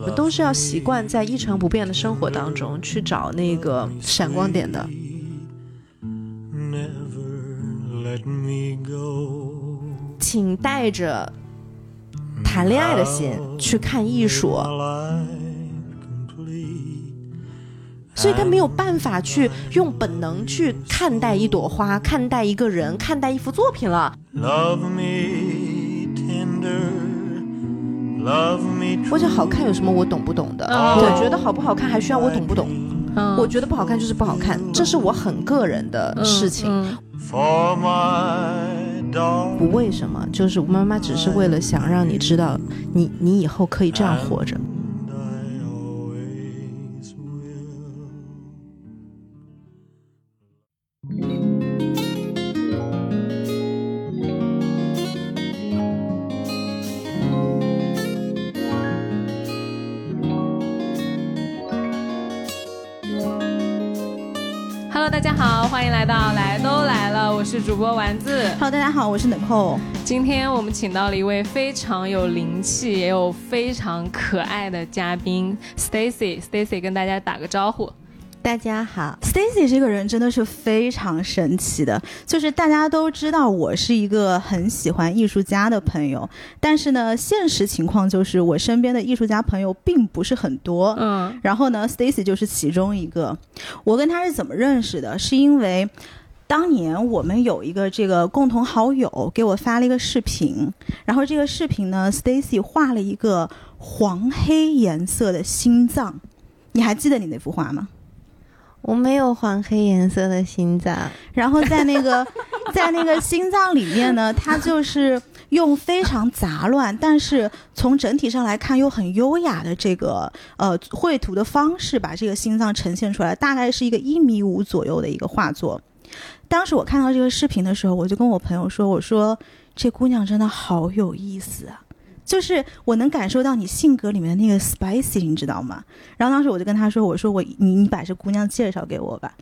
我们都是要习惯在一成不变的生活当中去找那个闪光点的。请带着谈恋爱的心去看艺术，所以他没有办法去用本能去看待一朵花、看待一个人、看待一幅作品了。Love me tender. Love me 我觉得好看有什么我懂不懂的？嗯我觉得好不好看还需要我懂不懂？嗯我觉得不好看就是不好看，这是我很个人的事情。嗯 for my darling. 不为什么，就是妈妈只是为了想让你知道，你你以后可以这样活着。是主播丸子。Hello，大家好，我是 Nicole。今天我们请到了一位非常有灵气，也有非常可爱的嘉宾 Stacy。Stacy 跟大家打个招呼。大家好，Stacy 这个人真的是非常神奇的，就是大家都知道我是一个很喜欢艺术家的朋友，但是呢，现实情况就是我身边的艺术家朋友并不是很多。嗯然后呢，Stacy 就是其中一个。我跟他是怎么认识的？是因为当年我们有一个这个共同好友给我发了一个视频，然后这个视频呢，Stacy 画了一个黄黑颜色的心脏。你还记得你那幅画吗？我没有黄黑颜色的心脏，然后在那个 在那个心脏里面呢，它就是用非常杂乱，但是从整体上来看又很优雅的这个呃绘图的方式，把这个心脏呈现出来，大概是一个一米五左右的一个画作。当时我看到这个视频的时候，我就跟我朋友说：“我说这姑娘真的好有意思啊。”就是我能感受到你性格里面的那个 spicy，你知道吗？然后当时我就跟他说：“我说我你你把这姑娘介绍给我吧。”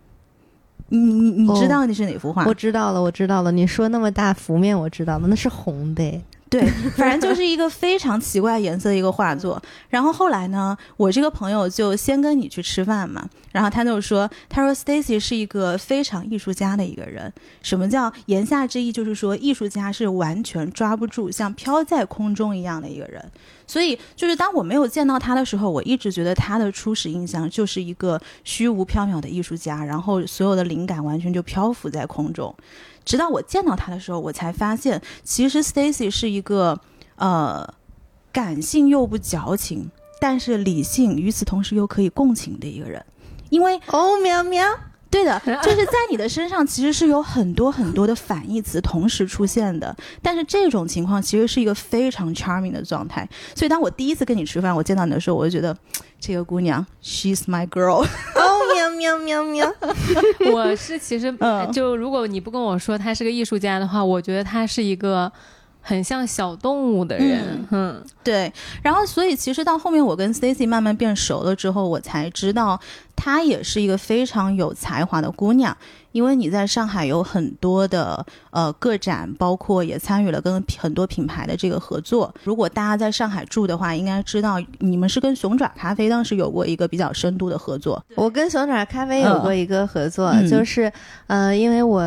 你你你知道那是哪幅画？我知道了，我知道了。你说那么大幅面，我知道了，那是红的。对，反正就是一个非常奇怪颜色的一个画作。然后后来呢，我这个朋友就先跟你去吃饭嘛，然后他就说，他说 Stacy 是一个非常艺术家的一个人。什么叫言下之意？就是说艺术家是完全抓不住，像飘在空中一样的一个人。所以就是当我没有见到他的时候，我一直觉得他的初始印象就是一个虚无缥缈的艺术家，然后所有的灵感完全就漂浮在空中。直到我见到他的时候，我才发现，其实 Stacy 是一个呃感性又不矫情，但是理性与此同时又可以共情的一个人。因为哦，喵喵，对的，就是在你的身上其实是有很多很多的反义词同时出现的，但是这种情况其实是一个非常 charming 的状态。所以当我第一次跟你吃饭，我见到你的时候，我就觉得 这个姑娘，she's my girl。哦，喵喵喵喵。我是其实嗯就如果你不跟我说他是个艺术家的话，我觉得他是一个很像小动物的人。嗯对，然后所以其实到后面我跟 Stacy 慢慢变熟了之后，我才知道她也是一个非常有才华的姑娘。因为你在上海有很多的呃个展，包括也参与了跟很多品牌的这个合作。如果大家在上海住的话，应该知道你们是跟熊爪咖啡当时有过一个比较深度的合作。我跟熊爪咖啡有过一个合作，嗯就是呃，因为我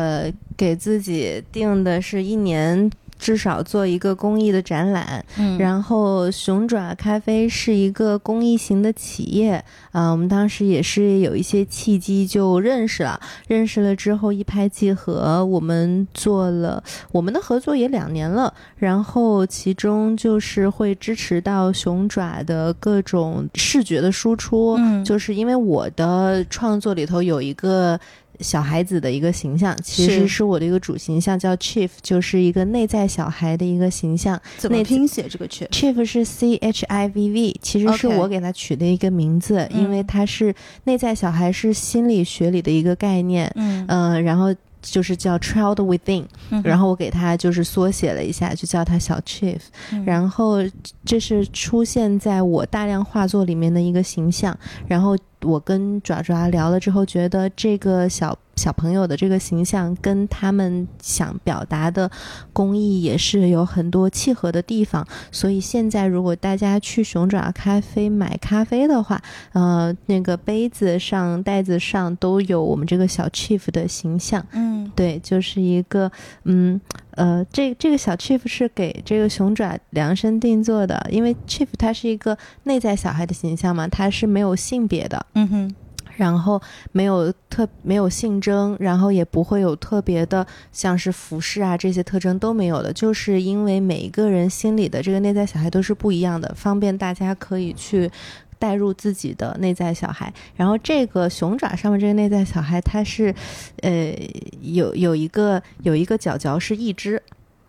给自己定的是一年。至少做一个公益的展览，嗯然后熊爪咖啡是一个公益型的企业，啊、我们当时也是有一些契机就认识了，认识了之后一拍即合，我们做了我们的合作也两年了，然后其中就是会支持到熊爪的各种视觉的输出，嗯就是因为我的创作里头有一个。小孩子的一个形象，其实是。是我的一个主形象，叫 Chief，就是一个内在小孩的一个形象。那怎么拼写这个 Chief？Chief 是 C H I V V，其实是我给他取的一个名字嗯。因为他是内在小孩是心理学里的一个概念，嗯。嗯、然后就是叫 Child Within，、嗯然后我给他就是缩写了一下，就叫他小 Chief，、嗯。然后这是出现在我大量画作里面的一个形象，然后我跟爪爪聊了之后，觉得这个小小朋友的这个形象跟他们想表达的工艺也是有很多契合的地方，所以现在如果大家去熊爪咖啡买咖啡的话，呃，那个杯子上、袋子上都有我们这个小 chief 的形象。嗯对，就是一个，嗯，呃，这这个小 chief 是给这个熊爪量身定做的，因为 chief 它是一个内在小孩的形象嘛，它是没有性别的，嗯哼，然后没有特没有性征，然后也不会有特别的像是服饰啊这些特征都没有的，就是因为每一个人心里的这个内在小孩都是不一样的，方便大家可以去。带入自己的内在小孩，然后这个熊爪上面这个内在小孩，它是，呃，有有一个有一个角角是一只，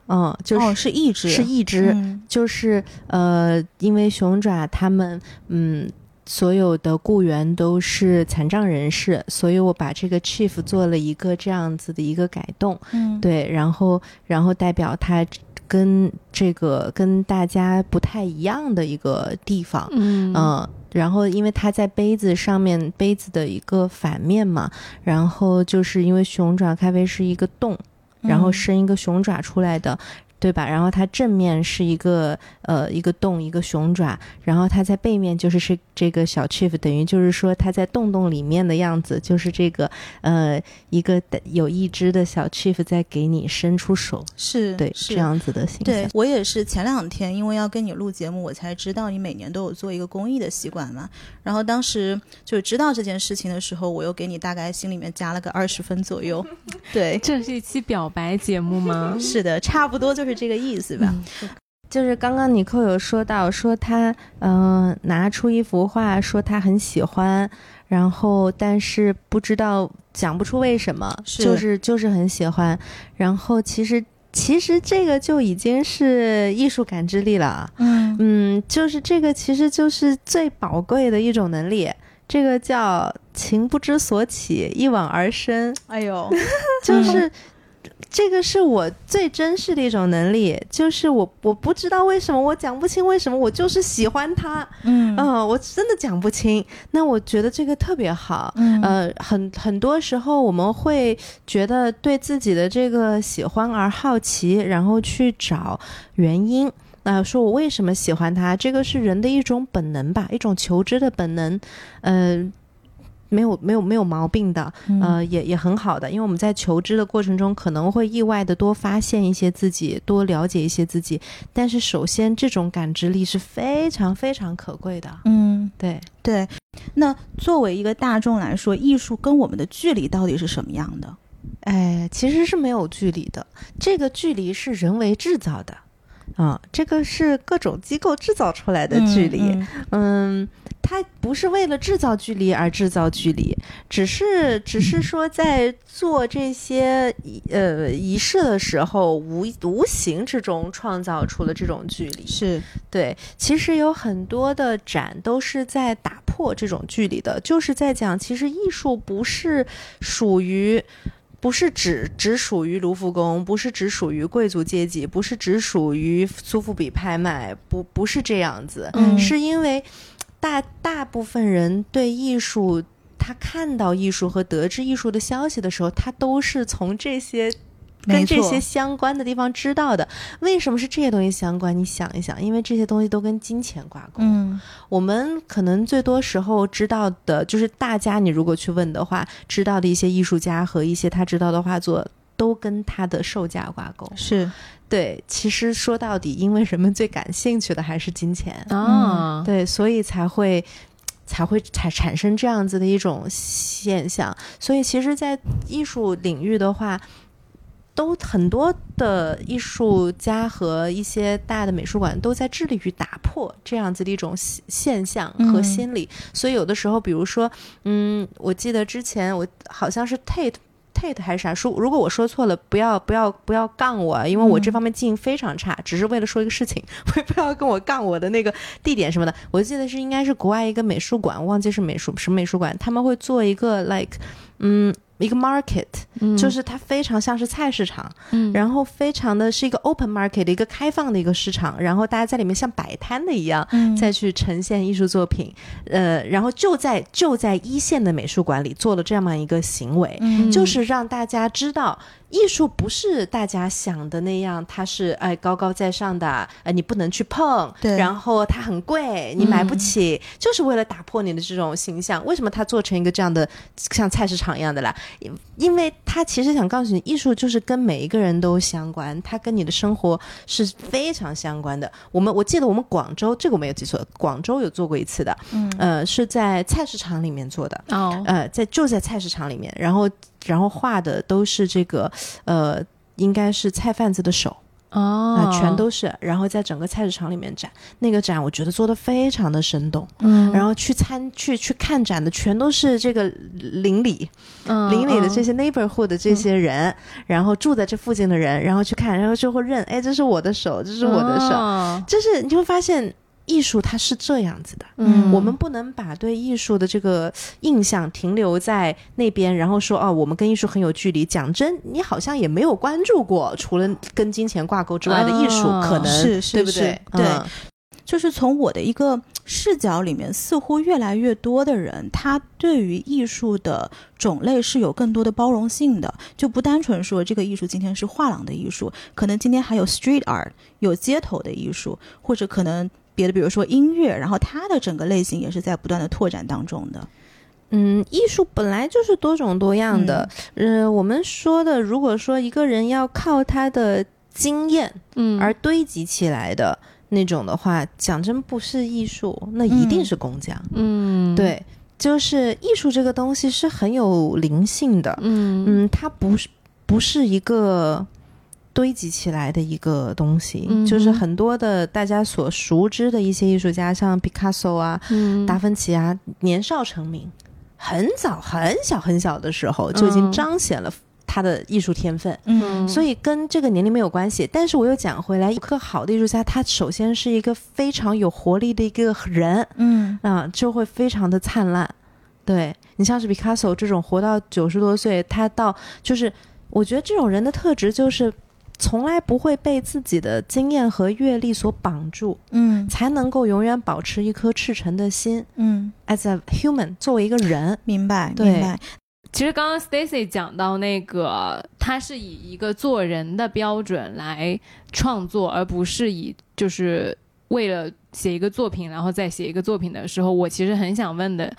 嗯，就是、哦，是一只，是一只，嗯。就是呃，因为熊爪他们嗯。所有的雇员都是残障人士，所以我把这个 chief 做了一个这样子的一个改动，嗯，对，然后然后代表他跟这个跟大家不太一样的一个地方，嗯。嗯，然后因为它在杯子上面，杯子的一个反面嘛，然后就是因为熊爪咖啡是一个洞，然后嗯伸一个熊爪出来的。对吧？然后它正面是一个呃一个洞一个熊爪，然后它在背面就是是这个小 chief，等于就是说它在洞洞里面的样子，就是这个呃一个有一只的小 chief 在给你伸出手，是对是这样子的形象。对我也是前两天，因为要跟你录节目，我才知道你每年都有做一个公益的习惯嘛。然后当时就知道这件事情的时候，我又给你大概心里面加了个二十分左右。对，这是一期表白节目吗？是的，差不多就是这个意思吧。就是刚刚尼克有说到，说他嗯、呃拿出一幅画，说他很喜欢，然后但是不知道讲不出为什么，是。就是就是很喜欢，然后其实其实这个就已经是艺术感知力了，嗯。嗯，就是这个其实就是最宝贵的一种能力，这个叫情不知所起，一往而深，哎呦，就是。这个是我最珍视的一种能力，就是我我不知道为什么，我讲不清为什么，我就是喜欢他，嗯嗯、我真的讲不清。那我觉得这个特别好，嗯呃，很很多时候我们会觉得对自己的这个喜欢而好奇，然后去找原因。那、说我为什么喜欢他？这个是人的一种本能吧，一种求知的本能，呃，没有没有没有毛病的，嗯呃，也也很好的，因为我们在求知的过程中，可能会意外的多发现一些自己，多了解一些自己。但是首先，这种感知力是非常非常可贵的。嗯，对，对。那作为一个大众来说，艺术跟我们的距离到底是什么样的？哎，其实是没有距离的，这个距离是人为制造的。啊、这个是各种机构制造出来的距离。嗯嗯，它不是为了制造距离而制造距离，只是只是说在做这些仪呃仪式的时候，无无形之中创造出了这种距离。是，对，其实有很多的展都是在打破这种距离的，就是在讲，其实艺术不是属于。不是只只属于卢浮宫，不是只属于贵族阶级，不是只属于苏富比拍卖，不不是这样子，嗯。是因为大大部分人对艺术，他看到艺术和得知艺术的消息的时候，他都是从这些跟这些相关的地方知道的。为什么是这些东西相关？你想一想，因为这些东西都跟金钱挂钩。嗯我们可能最多时候知道的，就是大家你如果去问的话，知道的一些艺术家和一些他知道的画作，都跟他的售价挂钩。是，对，其实说到底，因为人们最感兴趣的还是金钱。啊，对，所以才会才会产产生这样子的一种现象。所以，其实，在艺术领域的话，都很多的艺术家和一些大的美术馆都在致力于打破这样子的一种现现象和嗯心理。所以，有的时候，比如说，嗯，我记得之前我好像是 Tate。Tate 还是啥？说如果我说错了，不要不要不要杠我，因为我这嗯方面记忆非常差，只是为了说一个事情，我不要跟我杠我的那个地点什么的。我记得是应该是国外一个美术馆，忘记是美术什么美术馆，他们会做一个 like 嗯一个 market，、嗯就是它非常像是菜市场，嗯然后非常的是一个 open market 的一个开放的一个市场，然后大家在里面像摆摊的一样。嗯再去呈现艺术作品，呃，然后就在就在一线的美术馆里做了这么一个行为，嗯就是让大家知道，艺术不是大家想的那样，它是哎高高在上的，呃，你不能去碰，对然后它很贵，你买不起，就是为了打破你的这种形象。为什么它做成一个这样的像菜市场一样的啦？因因为他其实想告诉你，艺术就是跟每一个人都相关，它跟你的生活是非常相关的。我们我记得我们广州这个我没有记错，广州有做过一次的，嗯呃，是在菜市场里面做的。哦，呃，在就在菜市场里面，然后然后画的都是这个呃，应该是菜贩子的手哦。啊、全都是，然后在整个菜市场里面展那个展，我觉得做的非常的生动。嗯。然后去参去去看展的全都是这个邻里嗯邻里的这嗯。些 neighborhood 的这些人，然后住在这附近的人，然后去看，然后就会认，哎，这是我的手，这是我的手，哦。就是你就会发现艺术它是这样子的。嗯我们不能把对艺术的这个印象停留在那边，然后说哦，我们跟艺术很有距离。讲真，你好像也没有关注过除了跟金钱挂钩之外的艺术，哦可能是对不对？对嗯就是从我的一个视角里面，似乎越来越多的人，他对于艺术的种类是有更多的包容性的，就不单纯说这个艺术今天是画廊的艺术，可能今天还有 street art，有街头的艺术，或者可能别的，比如说音乐，然后它的整个类型也是在不断的拓展当中的。嗯，艺术本来就是多种多样的。呃，我们说的，如果说一个人要靠他的经验嗯而堆积起来的那种的话，讲真不是艺术，那一定是工匠。嗯对，就是艺术这个东西是很有灵性的。嗯嗯，它不是不是一个堆积起来的一个东西，嗯就是很多的大家所熟知的一些艺术家，像毕卡索啊、嗯。达芬奇啊，年少成名，很早很小很小的时候就已经嗯彰显了他的艺术天分。嗯。所以跟这个年龄没有关系，但是我又讲回来，一个好的艺术家，他首先是一个非常有活力的一个人，嗯。啊，就会非常的灿烂。对你像是毕卡索这种活到九十多岁，他到就是，我觉得这种人的特质就是从来不会被自己的经验和阅历所绑住，嗯才能够永远保持一颗赤诚的心。嗯，As a human，作为一个人，明白明白。其实刚刚 Stacy 讲到那个，他是以一个做人的标准来创作，而不是以就是为了写一个作品，然后再写一个作品的时候，我其实很想问的，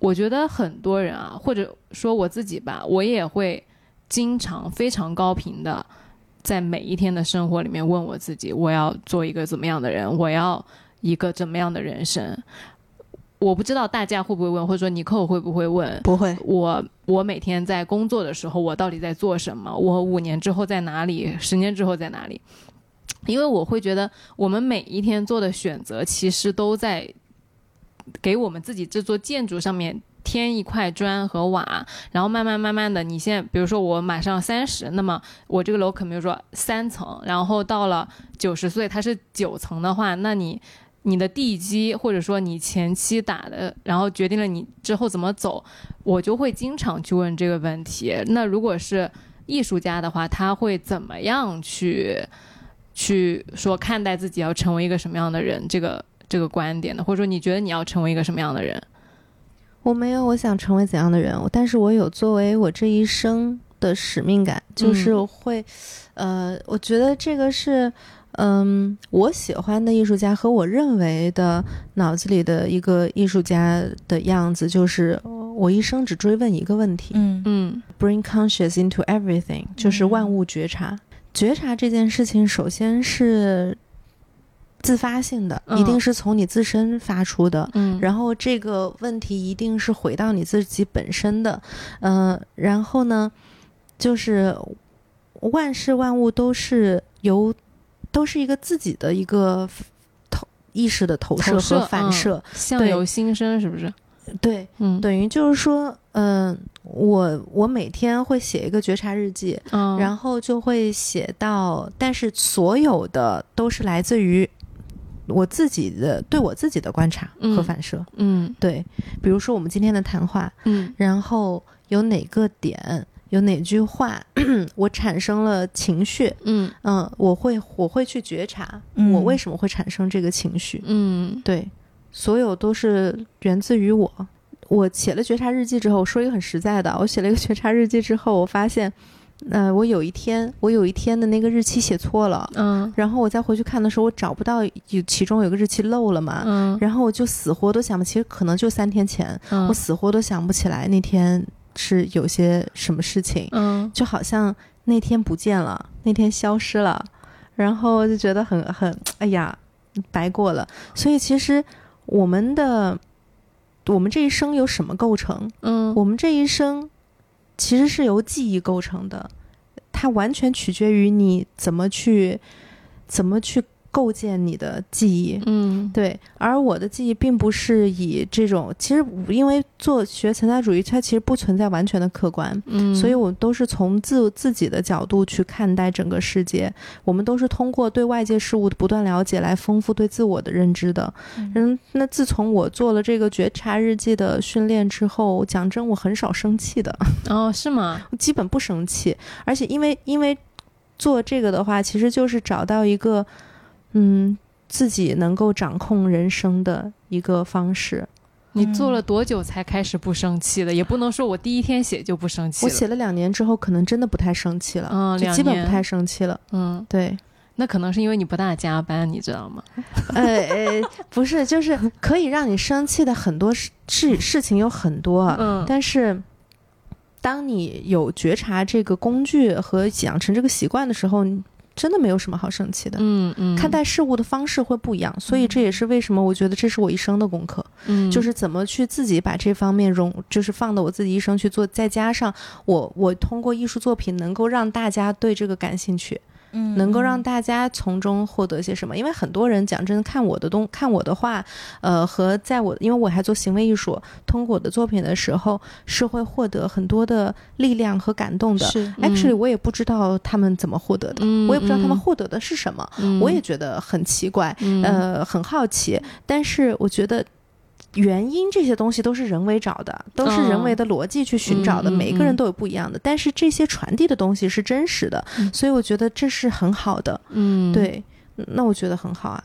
我觉得很多人啊，或者说我自己吧，我也会经常非常高频的在每一天的生活里面问我自己，我要做一个怎么样的人，我要一个怎么样的人生。我不知道大家会不会问，或者说尼克会不会问？不会，我我每天在工作的时候，我到底在做什么？我五年之后在哪里？十年之后在哪里？因为我会觉得，我们每一天做的选择，其实都在给我们自己这座建筑上面添一块砖和瓦，然后慢慢慢慢的，你现在比如说我马上三十，那么我这个楼可能比如说三层，然后到了九十岁它是九层的话，那你你的地基或者说你前期打的，然后决定了你之后怎么走，我就会经常去问这个问题。那如果是艺术家的话，他会怎么样去去说看待自己要成为一个什么样的人？这个这个观点呢？或者说你觉得你要成为一个什么样的人？我没有我想成为怎样的人，但是我有作为我这一生的使命感，就是嗯会，呃，我觉得这个是。嗯，我喜欢的艺术家和我认为的脑子里的一个艺术家的样子，就是我一生只追问一个问题，嗯嗯 bring conscious into everything，就是万物觉察。觉察这件事情，首先是自发性的，嗯一定是从你自身发出的。嗯，然后这个问题一定是回到你自己本身的，嗯、然后呢，就是万事万物都是由都是一个自己的一个投意识的投射和反射，相对。由心生是不是？对，嗯，等于就是说，嗯、我我每天会写一个觉察日记，嗯，然后就会写到，但是所有的都是来自于我自己的对我自己的观察和嗯反射。嗯。对，比如说我们今天的谈话，嗯。然后有哪个点，有哪句话，我产生了情绪，嗯。嗯，我会我会去觉察，嗯。我为什么会产生这个情绪，嗯。对，所有都是源自于我。我写了觉察日记之后，我说一个很实在的，我写了一个觉察日记之后，我发现，呃，我有一天，我有一天的那个日期写错了，嗯。然后我再回去看的时候，我找不到有其中有个日期漏了嘛，嗯。然后我就死活都想不，其实可能就三天前，嗯。我死活都想不起来那天是有些什么事情，嗯。就好像那天不见了，那天消失了，然后就觉得很很，哎呀，白过了。所以其实我们的我们这一生有什么构成？嗯。我们这一生其实是由记忆构成的，它完全取决于你怎么去怎么去构建你的记忆。嗯对，而我的记忆并不是以这种，其实因为做学存在主义，它其实不存在完全的客观，嗯，所以我们都是从自自己的角度去看待整个世界，我们都是通过对外界事物的不断了解来丰富对自我的认知的。嗯，那自从我做了这个觉察日记的训练之后，讲真，我很少生气的，哦是吗？我 基本不生气，而且因为因为做这个的话，其实就是找到一个嗯自己能够掌控人生的一个方式。你做了多久才开始不生气的？也不能说我第一天写就不生气了。我写了两年之后，可能真的不太生气了，嗯两年就基本不太生气了。嗯，对，那可能是因为你不大加班，你知道吗？呃呃，不是，就是可以让你生气的很多事事 事情有很多，啊嗯但是当你有觉察这个工具和养成这个习惯的时候，你真的没有什么好生气的。嗯嗯，看待事物的方式会不一样，所以这也是为什么我觉得这是我一生的功课，嗯。就是怎么去自己把这方面融，就是放到我自己一生去做，再加上我我通过艺术作品能够让大家对这个感兴趣，嗯能够让大家从中获得些什么？因为很多人讲真，看我的东，看我的画，呃，和在我，因为我还做行为艺术，通过我的作品的时候，是会获得很多的力量和感动的。是 Actually，我也不知道他们怎么获得的，嗯我也不知道他们嗯获得的是什么，嗯我也觉得很奇怪，嗯呃，很好奇。但是我觉得。原因这些东西都是人为找的，都是人为的逻辑去寻找的，嗯嗯每个人都有不一样的。但是这些传递的东西是真实的，嗯所以我觉得这是很好的。嗯，对，那我觉得很好啊。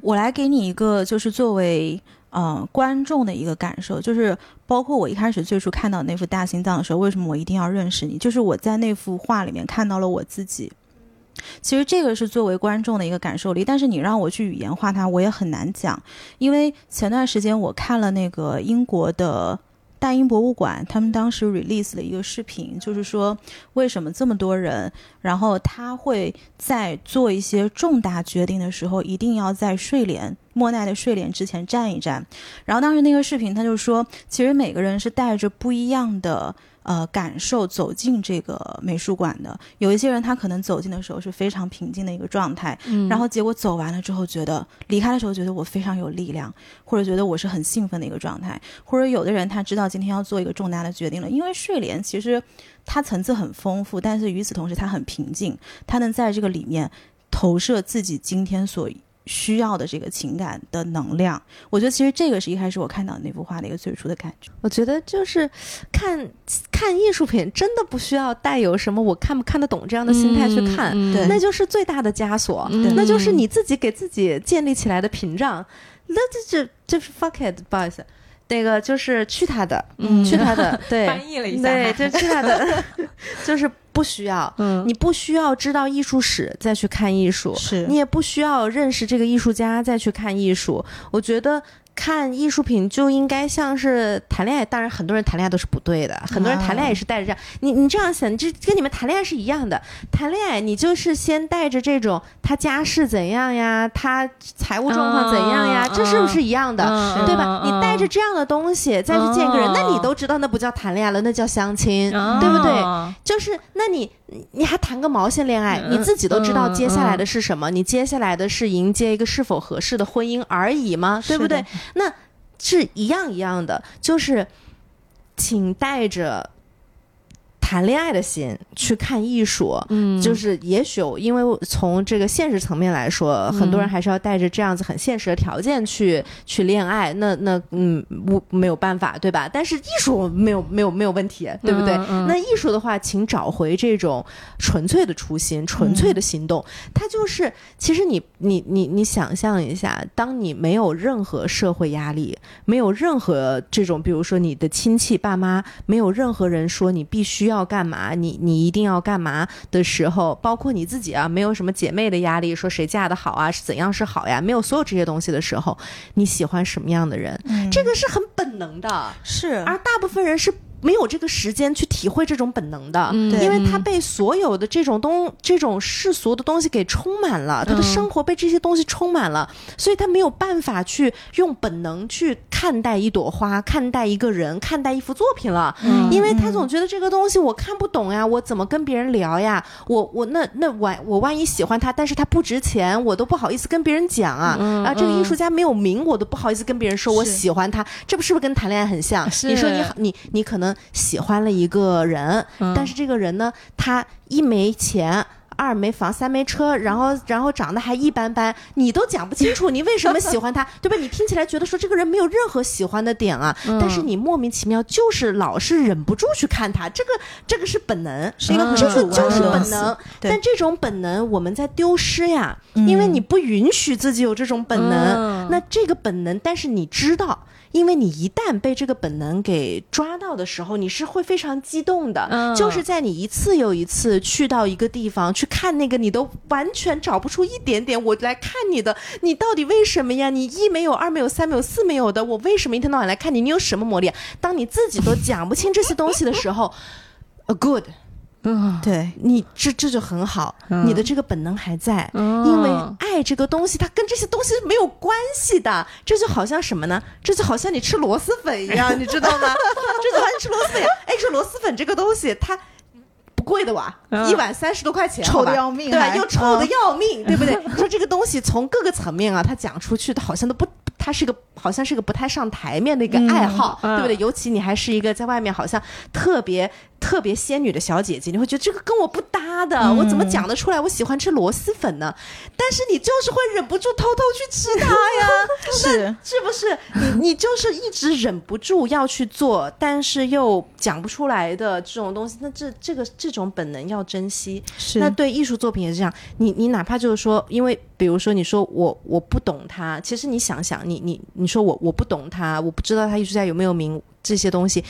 我来给你一个，就是作为呃观众的一个感受，就是包括我一开始最初看到那幅大心脏的时候，为什么我一定要认识你？就是我在那幅画里面看到了我自己。其实这个是作为观众的一个感受力，但是你让我去语言化它，我也很难讲。因为前段时间我看了那个英国的大英博物馆，他们当时 release 了一个视频，就是说为什么这么多人，然后他会在做一些重大决定的时候，一定要在睡莲莫奈的睡莲之前站一站。然后当时那个视频他就说，其实每个人是带着不一样的。呃，感受走进这个美术馆的，有一些人他可能走进的时候是非常平静的一个状态，嗯，然后结果走完了之后，觉得离开的时候觉得我非常有力量，或者觉得我是很兴奋的一个状态，或者有的人他知道今天要做一个重大的决定了，因为睡莲其实它层次很丰富，但是与此同时它很平静，它能在这个里面投射自己今天所需要的这个情感的能量。我觉得其实这个是一开始我看到那幅画的一个最初的感觉。我觉得就是看看艺术品，真的不需要带有什么我看不看得懂这样的心态去看，嗯对那就是最大的枷锁，嗯那就是你自己给自己建立起来的屏障。那这这这 fuck it，不好意思，那个就是去他的，嗯去他的，对，翻译了一下，对，就去他的，就是不需要。嗯，你不需要知道艺术史再去看艺术，是你也不需要认识这个艺术家再去看艺术。我觉得看艺术品就应该像是谈恋爱，当然很多人谈恋爱都是不对的，很多人谈恋爱也是带着这样。你你这样想，你这跟你们谈恋爱是一样的。谈恋爱你就是先带着这种他家世怎样呀，他财务状况怎样呀，嗯这是不是一样的？嗯对吧？你带着这样的东西再去见一个人，嗯那你都知道那不叫谈恋爱了，那叫相亲，嗯对不对？哦就是，那你你还谈个毛线恋爱？嗯你自己都知道嗯接下来的是什么？你接下来的是迎接一个是否合适的婚姻而已吗？对不对？那是一样一样的，就是请带着谈恋爱的心去看艺术，嗯，就是也许因为从这个现实层面来说，很多人还是要带着这样子很现实的条件去去恋爱，那那嗯，我没有办法，对吧？但是艺术没有没有没有问题，对不对？那艺术的话，请找回这种纯粹的初心、纯粹的心动。它就是，其实你你你你想象一下，当你没有任何社会压力，没有任何这种，比如说你的亲戚、爸妈，没有任何人说你必须要干嘛，你你一定要干嘛？的时候，包括你自己啊，没有什么姐妹的压力，说谁嫁的好啊，是怎样是好呀，没有所有这些东西的时候，你喜欢什么样的人，嗯。这个是很本能的。是。而大部分人是没有这个时间去体会这种本能的，嗯因为他被所有的这种东、这种世俗的东西给充满了，他的嗯生活被这些东西充满了，所以他没有办法去用本能去看待一朵花、看待一个人、看待一幅作品了。嗯因为他总觉得这个东西我看不懂呀，我怎么跟别人聊呀？我我那那我我万一喜欢他，但是他不值钱，我都不好意思跟别人讲啊。嗯啊，这个嗯艺术家没有名，我都不好意思跟别人说我喜欢他，这不是不是跟谈恋爱很像？你说你好，你你可能喜欢了一个人，嗯但是这个人呢，他一没钱。二没房，三没车，然后然后长得还一般般，你都讲不清楚你为什么喜欢他，对吧？你听起来觉得说这个人没有任何喜欢的点啊，嗯但是你莫名其妙就是老是忍不住去看他，这个这个是本能，是一个很这个就是本能。对但这种本能我们在丢失呀，因为嗯你不允许自己有这种本能。嗯那这个本能，但是你知道。因为你一旦被这个本能给抓到的时候，你是会非常激动的。嗯就是在你一次又一次去到一个地方去看那个，你都完全找不出一点点我来看你的，你到底为什么呀？你一没有，二没有，三没有，四没有的，我为什么一天到晚来看你？你有什么魔力啊？当你自己都讲不清这些东西的时候，a good，嗯对，你这这就很好，嗯你的这个本能还在，嗯因为爱这个东西，它跟这些东西没有关系的。这就好像什么呢？这就好像你吃螺蛳粉一样，你知道吗？这就好像你吃螺蛳粉一样。哎，说螺蛳粉这个东西，它。不贵的哇，嗯一碗三十多块钱，臭好吧得要命对吧？又臭的嗯要命，对不对？你说这个东西从各个层面啊，它讲出去的好像都不，它是个好像是个不太上台面的一个爱好，嗯对不对？尤其你还是一个在外面好像特别特别仙女的小姐姐，你会觉得这个跟我不搭的，我怎么讲得出来？我喜欢吃螺蛳粉呢？但是你就是会忍不住偷偷去吃它呀，是是不是？你你就是一直忍不住要去做，但是又讲不出来的这种东西，那这这个这种本能要珍惜。是那对艺术作品也是这样，你你哪怕就是说，因为比如说你说我我不懂他，其实你想想，你你你说我我不懂他，我不知道他艺术家有没有名这些东西，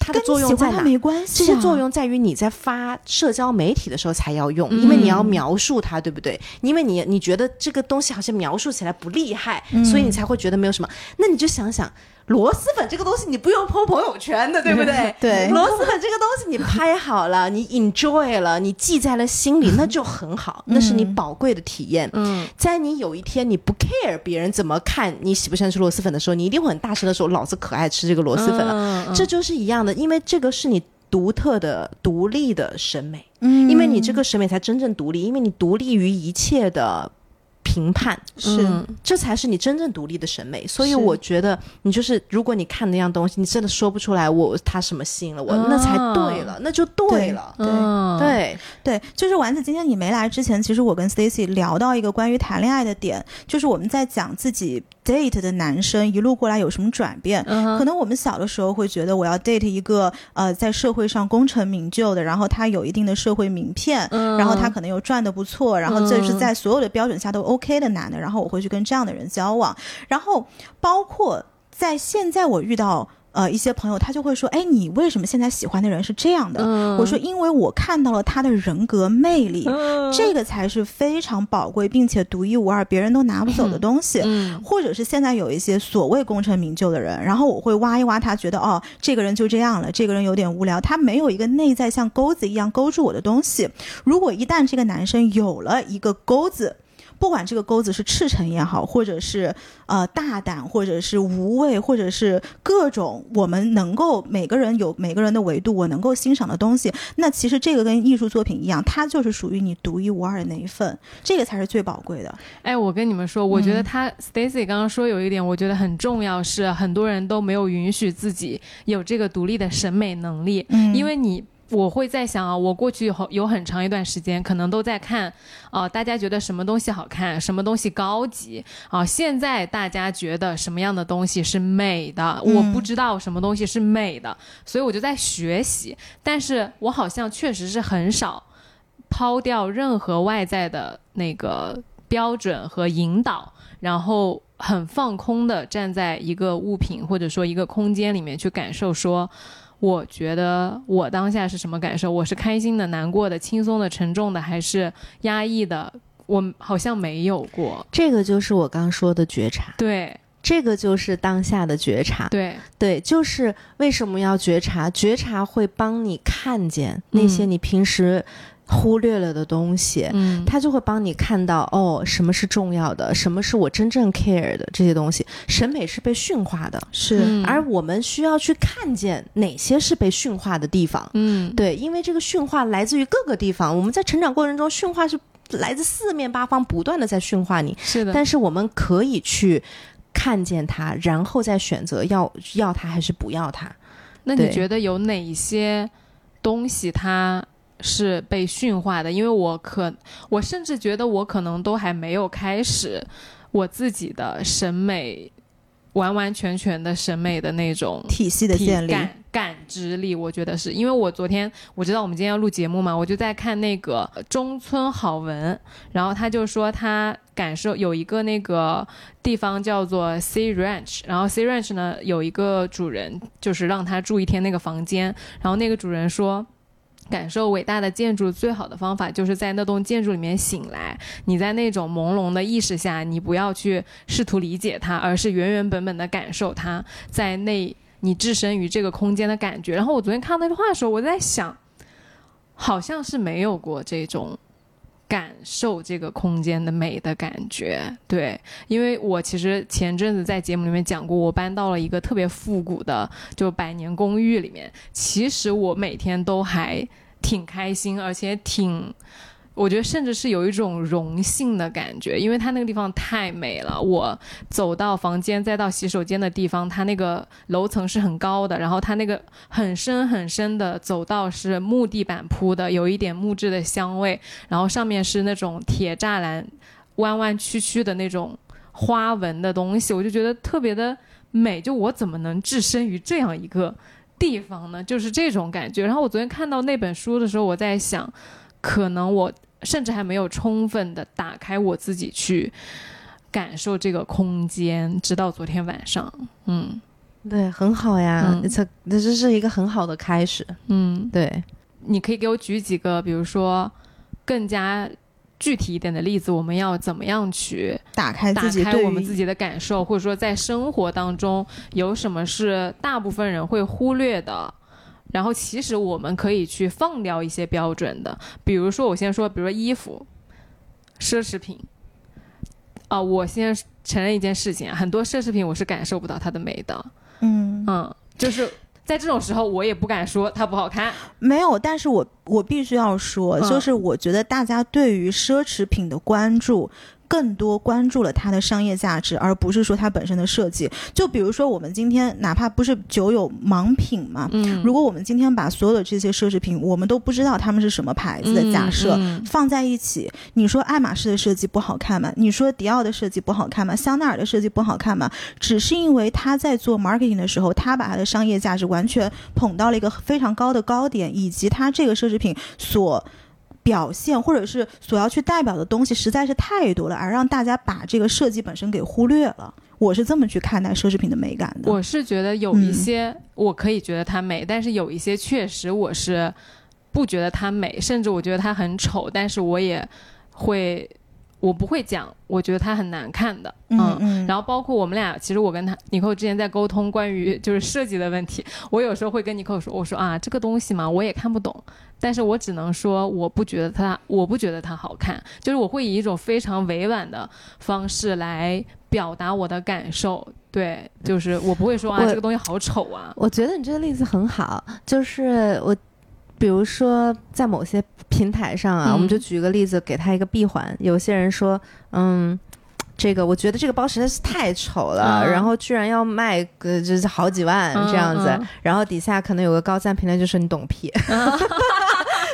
它的作用在哪？没关系、啊，这些作用在于你在发社交媒体的时候才要用，嗯因为你要描述它，对不对？因为你你觉得这个东西好像描述起来不厉害，所以你才会觉得没有什么。那你就想想，螺蛳粉这个东西你不用 po 朋友圈的，对不对？对螺蛳粉这个东西你拍好了，你 enjoy 了，你记在了心里，那就很好，那是你宝贵的体验。嗯在你有一天你不 care 别人怎么看你喜不喜欢吃螺蛳粉的时候，你一定会很大声的说：“老子可爱吃这个螺蛳粉了。嗯这就是一样的，因为这个是你独特的、独立的审美，嗯，因为你这个审美才真正独立，因为你独立于一切的评判，是、嗯这才是你真正独立的审美。所以我觉得，你就是如果你看那样东西，你真的说不出来我他什么吸引了我，那才对了，那就对了。对嗯对，对，就是丸子，今天你没来之前，其实我跟 Stacy 聊到一个关于谈恋爱的点，就是我们在讲自己 date 的男生一路过来有什么转变。嗯可能我们小的时候会觉得我要 date 一个呃在社会上功成名就的，然后他有一定的社会名片，嗯然后他可能又赚的不错，然后这是嗯在所有的标准下都 OK 的男的，然后我会去跟这样的人交往，然后包括在现在我遇到。呃，一些朋友他就会说，哎，你为什么现在喜欢的人是这样的？嗯我说，因为我看到了他的人格魅力，嗯这个才是非常宝贵并且独一无二，别人都拿不走的东西。嗯或者是现在有一些所谓功成名就的人，然后我会挖一挖他，觉得哦，这个人就这样了，这个人有点无聊，他没有一个内在像钩子一样勾住我的东西。如果一旦这个男生有了一个钩子，不管这个钩子是赤诚也好，或者是呃大胆，或者是无畏，或者是各种我们能够每个人有每个人的维度，我能够欣赏的东西，那其实这个跟艺术作品一样，它就是属于你独一无二的那一份，这个才是最宝贵的。哎，我跟你们说，我觉得嗯他 Stacy 刚刚说有一点，我觉得很重要，是很多人都没有允许自己有这个独立的审美能力，嗯因为你。我会在想啊，我过去有有很长一段时间，可能都在看，啊、大家觉得什么东西好看，什么东西高级啊、现在大家觉得什么样的东西是美的，嗯我不知道什么东西是美的，所以我就在学习，但是我好像确实是很少抛掉任何外在的那个标准和引导，然后很放空的站在一个物品或者说一个空间里面去感受说。我觉得我当下是什么感受？我是开心的、难过的、轻松的、沉重的，还是压抑的？我好像没有过。这个就是我刚说的觉察，对这个就是当下的觉察。对，对，就是为什么要觉察？觉察会帮你看见那些嗯你平时忽略了的东西。嗯，他就会帮你看到哦，什么是重要的，什么是我真正 care 的这些东西。审美是被驯化的，是嗯而我们需要去看见哪些是被驯化的地方。嗯，对，因为这个驯化来自于各个地方，我们在成长过程中，驯化是来自四面八方，不断的在驯化你。是的，但是我们可以去看见它，然后再选择要要它还是不要它。那你觉得有哪一些东西它是被驯化的？因为我可，我甚至觉得我可能都还没有开始我自己的审美，完完全全的审美的那种体系的建立，感感知力，我觉得是因为我昨天我知道我们今天要录节目嘛，我就在看那个中村好文，然后他就说他感受有一个那个地方叫做 C Ranch，然后 C Ranch 呢有一个主人就是让他住一天那个房间，然后那个主人说。感受伟大的建筑最好的方法，就是在那栋建筑里面醒来。你在那种朦胧的意识下，你不要去试图理解它，而是原原本本的感受它。在那你置身于这个空间的感觉。然后我昨天看到那句话的时候，我在想，好像是没有过这种感受这个空间的美的感觉。对，因为我其实前阵子在节目里面讲过，我搬到了一个特别复古的就百年公寓里面。其实我每天都还挺开心，而且挺。我觉得甚至是有一种荣幸的感觉，因为它那个地方太美了。我走到房间再到洗手间的地方，它那个楼层是很高的，然后它那个很深很深的走道是木地板铺的，有一点木质的香味，然后上面是那种铁栅栏，弯弯曲曲的那种花纹的东西，我就觉得特别的美。就我怎么能置身于这样一个地方呢？就是这种感觉。然后我昨天看到那本书的时候，我在想，可能我甚至还没有充分的打开我自己去感受这个空间，直到昨天晚上。嗯对，很好呀，嗯这这这是一个很好的开始。嗯，对，你可以给我举几个，比如说更加具体一点的例子，我们要怎么样去打开打开自己对于我们自己的感受，或者说在生活当中有什么是大部分人会忽略的。然后，其实我们可以去放掉一些标准的，比如说，我先说，比如说衣服、奢侈品。啊、我先承认一件事情啊，很多奢侈品我是感受不到它的美的，嗯嗯，就是在这种时候，我也不敢说它不好看，没有，但是我我必须要说，嗯就是我觉得大家对于奢侈品的关注。更多关注了它的商业价值，而不是说它本身的设计。就比如说，我们今天哪怕不是酒有盲品嘛，嗯，如果我们今天把所有的这些奢侈品，我们都不知道它们是什么牌子的假设，嗯嗯放在一起，你说爱马仕的设计不好看吗？你说迪奥的设计不好看吗？香奈儿的设计不好看吗？只是因为他在做 marketing 的时候，他把他的商业价值完全捧到了一个非常高的高点，以及他这个奢侈品所。表现或者是所要去代表的东西实在是太多了，而让大家把这个设计本身给忽略了。我是这么去看待奢侈品的美感的。我是觉得有一嗯些我可以觉得它美，但是有一些确实我是不觉得它美，甚至我觉得它很丑，但是我也会，我不会讲，我觉得它很难看的，嗯嗯，然后包括我们俩，其实我跟他尼寇之前在沟通关于就是设计的问题，我有时候会跟尼寇说，我说啊这个东西嘛我也看不懂，但是我只能说我不觉得它，我不觉得它好看，就是我会以一种非常委婉的方式来表达我的感受，对，就是我不会说啊这个东西好丑啊，我觉得你这个例子很好，就是我，比如说在某些平台上啊，嗯我们就举个例子，给他一个闭环。有些人说，嗯，这个我觉得这个包实在是太丑了，嗯然后居然要卖个就是好几万嗯这样子，嗯然后底下可能有个高赞评论就说你懂屁。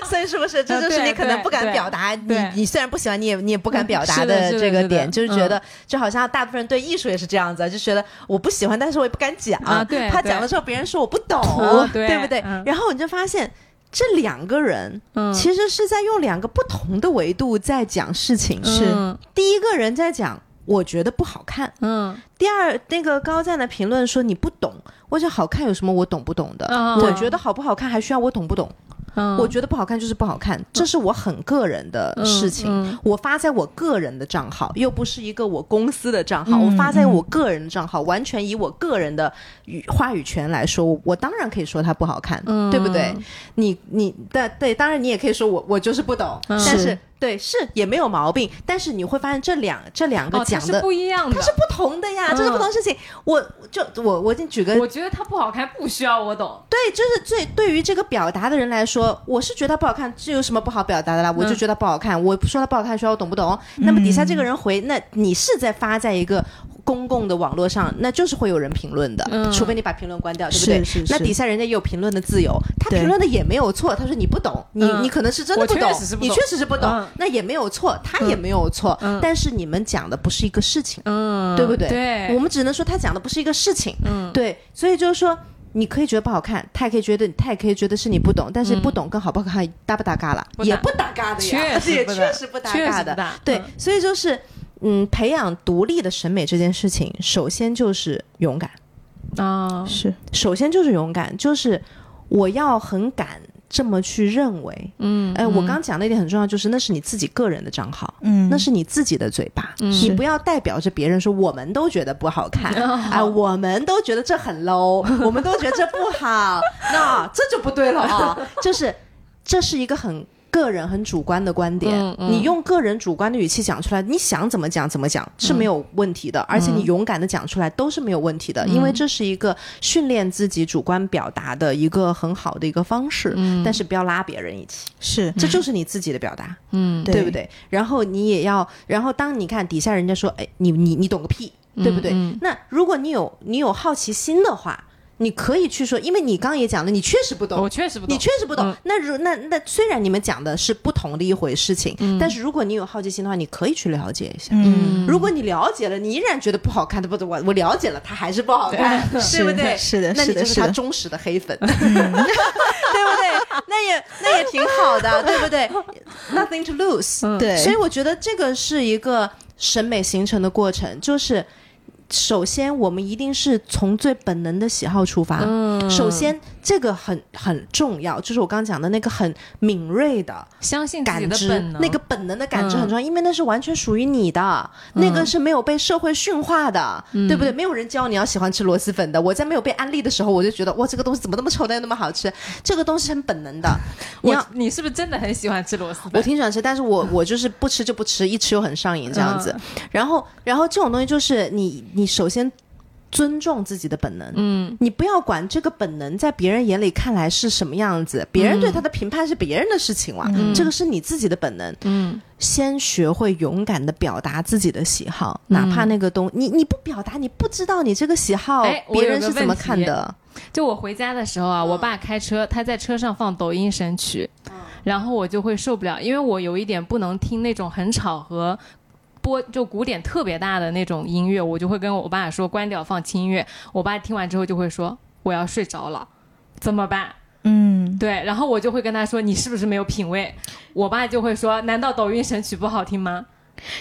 所以是不是这就是你可能不敢表达，你你虽然不喜欢，你也你也不敢表达的这个点，就是觉得就好像大部分人对艺术也是这样子，就觉得我不喜欢，但是我也不敢讲啊对他讲的时候别人说我不懂，嗯对不对嗯？然后你就发现这两个人嗯其实是在用两个不同的维度在讲事情，嗯第一个人在讲。我觉得不好看。嗯第二，那个高赞的评论说你不懂，我觉得好看有什么我懂不懂的？啊我觉得好不好看还需要我懂不懂？嗯，我觉得不好看就是不好看，这是我很个人的事情。我发在我个人的账号，又不是一个我公司的账号，嗯我发在我个人的账号，完全以我个人的语话语权来说，我我当然可以说它不好看，嗯。对不对？你你但对，当然你也可以说我我就是不懂，嗯。但是是对是也没有毛病，但是你会发现这两这两个哦，它是讲的。不一样的，它是不同的呀，嗯这是不同事情。我就我我就举个我觉得它不好看，不需要我懂。对，就是最对于这个表达的人来说，我是觉得它不好看，这有什么不好表达的啦？我就觉得不好看，我说它不好看，需要我懂不懂？那么底下这个人回，那你是在发在一个公共的网络上，那就是会有人评论的，嗯。除非你把评论关掉，对不对？是是是。那底下人家也有评论的自由，他评论的也没有错，他说你不懂，你、嗯。你可能是真的不懂，你确实是不懂。确实是不懂，嗯。那也没有错，他也没有错，嗯。但是你们讲的不是一个事情。嗯，对不对？对，我们只能说他讲的不是一个事情。嗯。对，所以就是说，你可以觉得不好看，他也可以觉得，他也可以觉得是你不懂，但是嗯。不懂跟好不好看搭不搭嘎了，也不搭嘎的呀，也确实不搭。确实不搭嘎的。对嗯，所以就是。嗯，培养独立的审美这件事情，首先就是勇敢，啊，是。首先就是勇敢，就是我要很敢这么去认为。嗯，哎，我嗯。刚讲的一点很重要，就是那是你自己个人的账号，嗯。那是你自己的嘴巴，嗯。你不要代表着别人说我们都觉得不好看。啊、哦我们都觉得这很 low，我们都觉得这不好，那这就不对了啊！就是这是一个很。个人很主观的观点，嗯嗯你用个人主观的语气讲出来，你想怎么讲怎么讲是没有问题的，而且你勇敢的讲出来都是没有问题的，因为这是一个训练自己主观表达的一个很好的一个方式。嗯但是不要拉别人一起，是这就是你自己的表达。嗯，对对不对？然后你也要，然后当你看底下人家说，哎，你你你懂个屁，对不对？嗯那如果你有你有好奇心的话，你可以去说，因为你刚刚也讲了，你确实不懂。我。确实不懂，你确实不懂，嗯。那如那那虽然你们讲的是不同的一回事情，嗯但是如果你有好奇心的话，你可以去了解一下。嗯。如果你了解了，你依然觉得不好看的，不我我了解了，它还是不好看，对。不对？是的，是的，那你就是是他，忠实的黑粉，对不对？那也那也挺好的，对不对？Nothing to lose，、嗯。对。所以我觉得这个是一个审美形成的过程，就是首先我们一定是从最本能的喜好出发。嗯，首先，这个很很重要，就是我刚刚讲的那个很敏锐的相信感知那个本能的感知嗯很重要，因为那是完全属于你的，那个是没有被社会驯化的，嗯对不对？没有人教你要喜欢吃螺蛳粉的。我在没有被安利的时候，我就觉得哇，这个东西怎么那么臭，但又那么好吃？这个东西很本能的，你要你是不是真的很喜欢吃螺蛳粉我？挺喜欢吃，但是我 我就是不吃就不吃，一吃又很上瘾这样子。嗯然后，然后这种东西就是你你首先尊重自己的本能，嗯。你不要管这个本能在别人眼里看来是什么样子，别人对他的评判是别人的事情了，嗯。这个是你自己的本能。嗯。先学会勇敢的表达自己的喜好，嗯。哪怕那个东你你不表达，你不知道你这个喜好哎别人是怎么看的。就我回家的时候啊，我爸开车，他在车上放抖音神曲，然后我就会受不了，因为我有一点不能听那种很吵和。播就鼓点特别大的那种音乐，我就会跟我爸说关掉放轻音乐。我爸听完之后就会说我要睡着了，怎么办？嗯，对，然后我就会跟他说你是不是没有品味？我爸就会说难道抖音神曲不好听吗？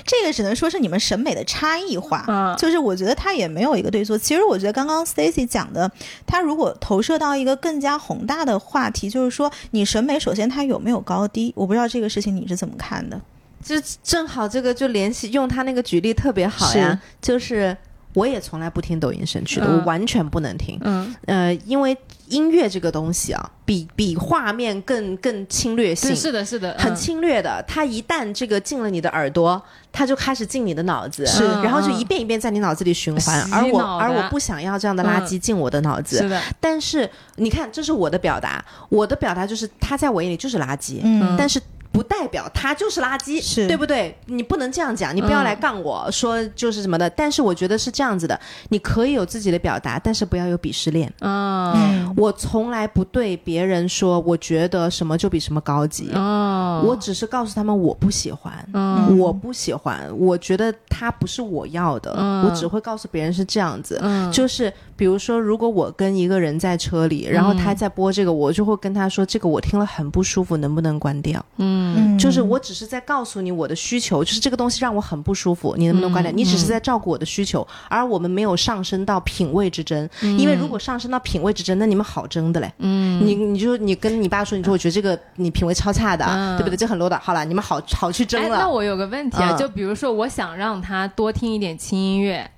这个只能说是你们审美的差异化。嗯就是我觉得他也没有一个对错。其实我觉得刚刚 Stacy 讲的，他如果投射到一个更加宏大的话题，就是说你审美首先它有没有高低，我不知道这个事情你是怎么看的。就正好这个就联系用他那个举例特别好呀，就是我也从来不听抖音神曲的，嗯我完全不能听。嗯，呃，因为音乐这个东西啊，比比画面更更侵略性，，是的，是的，很嗯侵略的。它一旦这个进了你的耳朵，它就开始进你的脑子，是然后就嗯一遍一遍在你脑子里循环。洗而我而我不想要这样的垃圾进我的脑子。是的，但是你看，这是我的表达，我的表达就是它在我眼里就是垃圾，嗯但是不代表他就是垃圾，是对不对？你不能这样讲，你不要来杠我、说就是什么的。但是我觉得是这样子的，你可以有自己的表达，但是不要有鄙视链。啊嗯，我从来不对别人说，我觉得什么就比什么高级。哦，我只是告诉他们我不喜欢，嗯我不喜欢，我觉得它不是我要的，嗯我只会告诉别人是这样子。嗯就是比如说，如果我跟一个人在车里，然后他在播这个，我就会跟他说，这个我听了很不舒服，能不能关掉？嗯就是我只是在告诉你我的需求，就是这个东西让我很不舒服，你能不能关掉？嗯你只是在照顾我的需求，而我们没有上升到品味之争。因为如果上升到品味之争，那你们好争的嘞。嗯你你就你跟你爸说，你说我觉得这个你品味超差的，嗯对不对？这很 low 的。好了，你们好好去争哎，了。那我有个问题啊，嗯就比如说我想让他多听一点轻音乐，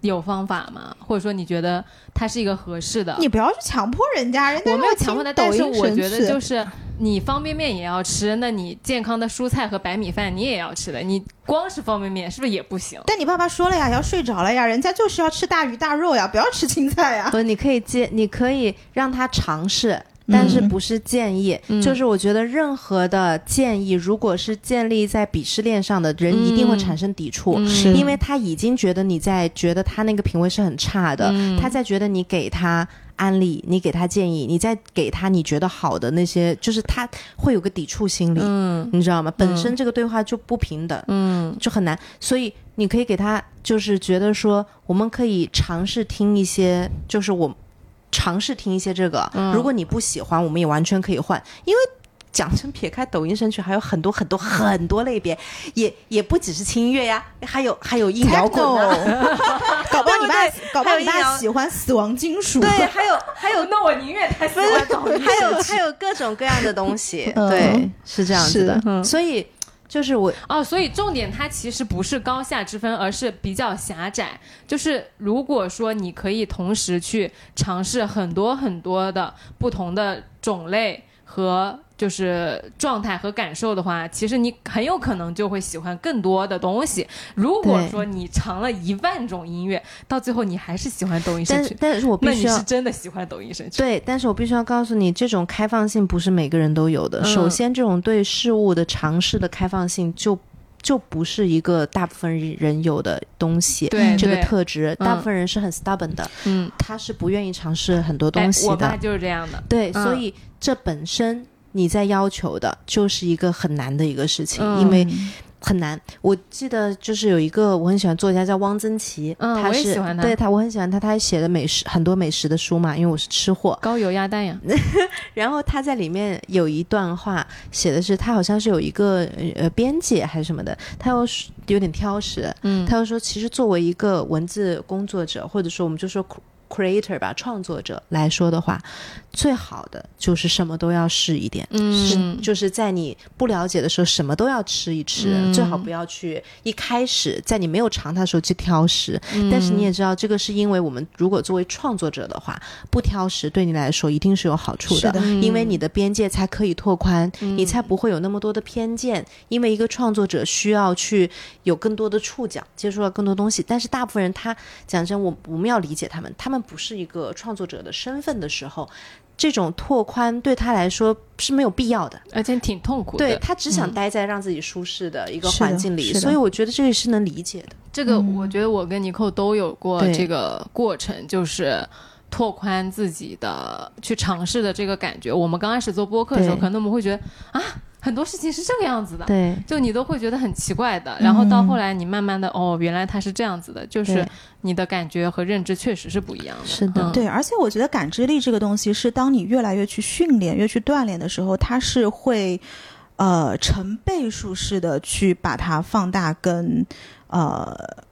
有方法吗？或者说你觉得他是一个合适的？你不要去强迫人家，人家我没有强迫他，但是抖音我觉得就是你方便面也要吃，那你健康的蔬菜和白米饭你也要吃的，你光是方便面是不是也不行？但你爸爸说了呀，要睡着了呀，人家就是要吃大鱼大肉呀，不要吃青菜呀。不，你可以接，你可以让他尝试。但是不是建议，嗯。就是我觉得任何的建议，如果是建立在鄙视链上的人，一定会产生抵触，嗯。因为他已经觉得你在觉得他那个品味是很差的，嗯。他在觉得你给他安利，你给他建议，你再给他你觉得好的那些，就是他会有个抵触心理，嗯。你知道吗？本身这个对话就不平等，嗯。就很难，所以你可以给他，就是觉得说，我们可以尝试听一些，就是我尝试听一些这个。嗯如果你不喜欢，我们也完全可以换，因为。讲真，撇开抖音神曲，还有很多很多很多类别，也也不只是轻音乐呀，还有还有硬摇滚啊，搞不好你爸搞不好你爸喜欢死亡金属。对，还有还有那我宁愿他喜欢抖音还有还有各种各样的东西，嗯对，是这样子的，嗯所以就是我哦，所以重点它其实不是高下之分，而是比较狭窄。就是如果说你可以同时去尝试很多很多的不同的种类和就是状态和感受的话，其实你很有可能就会喜欢更多的东西。如果说你尝了一万种音乐，到最后你还是喜欢抖音神曲，但是但是我必须要那你是真的喜欢抖音神曲。对，但是我必须要告诉你，这种开放性不是每个人都有的。嗯首先，这种对事物的尝试的开放性就就不是一个大部分人有的东西。对这个特质，大嗯部分人是很 stubborn 的，嗯，他是不愿意尝试很多哎东西的。我爸就是这样的。对，嗯所以这本身你在要求的就是一个很难的一个事情，嗯因为很难。我记得就是有一个我很喜欢作家叫汪曾祺，嗯他是我也喜欢他对他我很喜欢他，他还写的美食很多美食的书嘛，因为我是吃货。高油鸭蛋呀，然后他在里面有一段话写的是，他好像是有一个呃编辑还是什么的，他又是有点挑食，嗯他又说，其实作为一个文字工作者，或者说我们就说 creator 吧，创作者来说的话，最好的就是什么都要试一点。是嗯，就是在你不了解的时候，什么都要吃一吃，嗯最好不要去一开始在你没有尝它的时候去挑食。嗯但是你也知道，这个是因为我们如果作为创作者的话，不挑食对你来说一定是有好处的，因为你的边界才可以拓宽，嗯你才不会有那么多的偏见。因为一个创作者需要去有更多的触角，接触到更多东西。但是大部分人他讲真，我我们要理解他们，他们不是一个创作者的身份的时候。这种拓宽对他来说是没有必要的，而且挺痛苦的。对他只想嗯待在让自己舒适的一个环境里，所以我觉得这个是能理解的。这个嗯我觉得我跟尼寇都有过这个过程，就是拓宽自己的去尝试的这个感觉。我们刚开始做播客的时候，可能我们会觉得啊，很多事情是这个样子的。对就你都会觉得很奇怪的，然后到后来你慢慢的、哦，原来它是这样子的，就是你的感觉和认知确实是不一样的。是的嗯、对，而且我觉得感知力这个东西是当你越来越去训练、越去锻炼的时候，它是会呃成倍数式的去把它放大跟呃。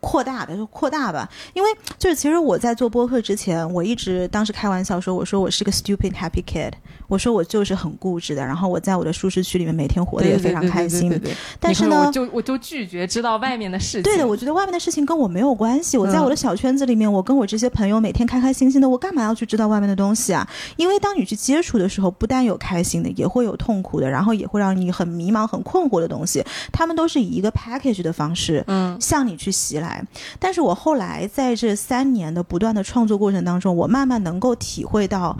扩大的就扩大吧，因为就是其实我在做播客之前，我一直当时开玩笑说，我说我是个 stupid happy kid，我说我就是很固执的，然后我在我的舒适区里面每天活得也非常开心。对对对对对但是呢我，就我就拒绝知道外面的事情。对的，我觉得外面的事情跟我没有关系。我在嗯我的小圈子里面，我跟我这些朋友每天开开心心的，我干嘛要去知道外面的东西啊？因为当你去接触的时候，不但有开心的，也会有痛苦的，然后也会让你很迷茫、很困惑的东西。他们都是以一个 package 的方式嗯向你去袭来。但是我后来在这三年的不断的创作过程当中，我慢慢能够体会到。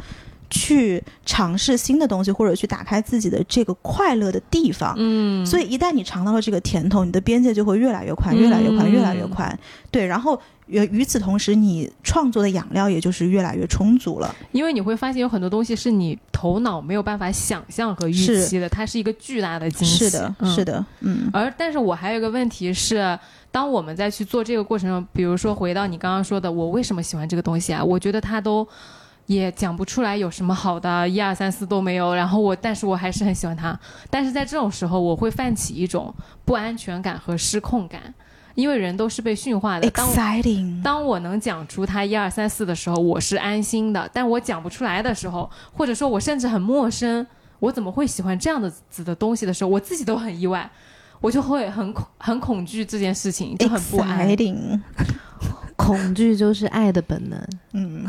去尝试新的东西，或者去打开自己的这个快乐的地方。嗯，所以一旦你尝到了这个甜头，你的边界就会越来越宽，越来越宽，嗯越来越宽。对，然后与与此同时，你创作的养料也就是越来越充足了。因为你会发现有很多东西是你头脑没有办法想象和预期的，它是一个巨大的惊喜。是的，嗯是的，嗯而但是我还有一个问题是，当我们在去做这个过程中，比如说回到你刚刚说的，我为什么喜欢这个东西啊？我觉得它都也讲不出来有什么好的，一二三四都没有。然后我，但是我还是很喜欢他。但是在这种时候，我会泛起一种不安全感和失控感，因为人都是被驯化的。当我。当我能讲出他一二三四的时候，我是安心的；但我讲不出来的时候，或者说我甚至很陌生，我怎么会喜欢这样的子的东西的时候，我自己都很意外，我就会很恐很恐惧这件事情，就很不安。恐惧就是爱的本能，嗯，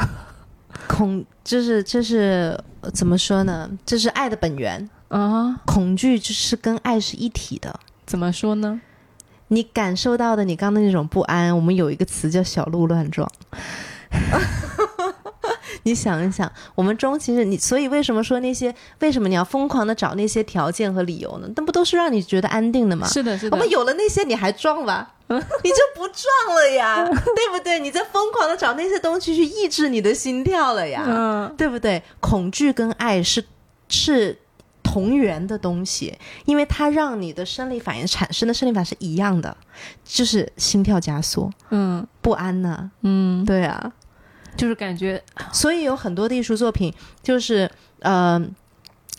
恐就是这是呃怎么说呢？这是爱的本源。啊，恐惧就是跟爱是一体的。怎么说呢？你感受到的你刚刚的那种不安，我们有一个词叫小鹿乱撞。你想一想，我们中其实你，所以为什么说那些为什么你要疯狂的找那些条件和理由呢？那不都是让你觉得安定的吗？是的，是的我们。有了那些，你还撞吧？你就不撞了呀，对不对？你在疯狂的找那些东西去抑制你的心跳了呀，嗯对不对？恐惧跟爱是是同源的东西，因为它让你的生理反应产生的生理反应是一样的，就是心跳加速、嗯不安呐、嗯，对啊，就是感觉。所以有很多的艺术作品，就是呃，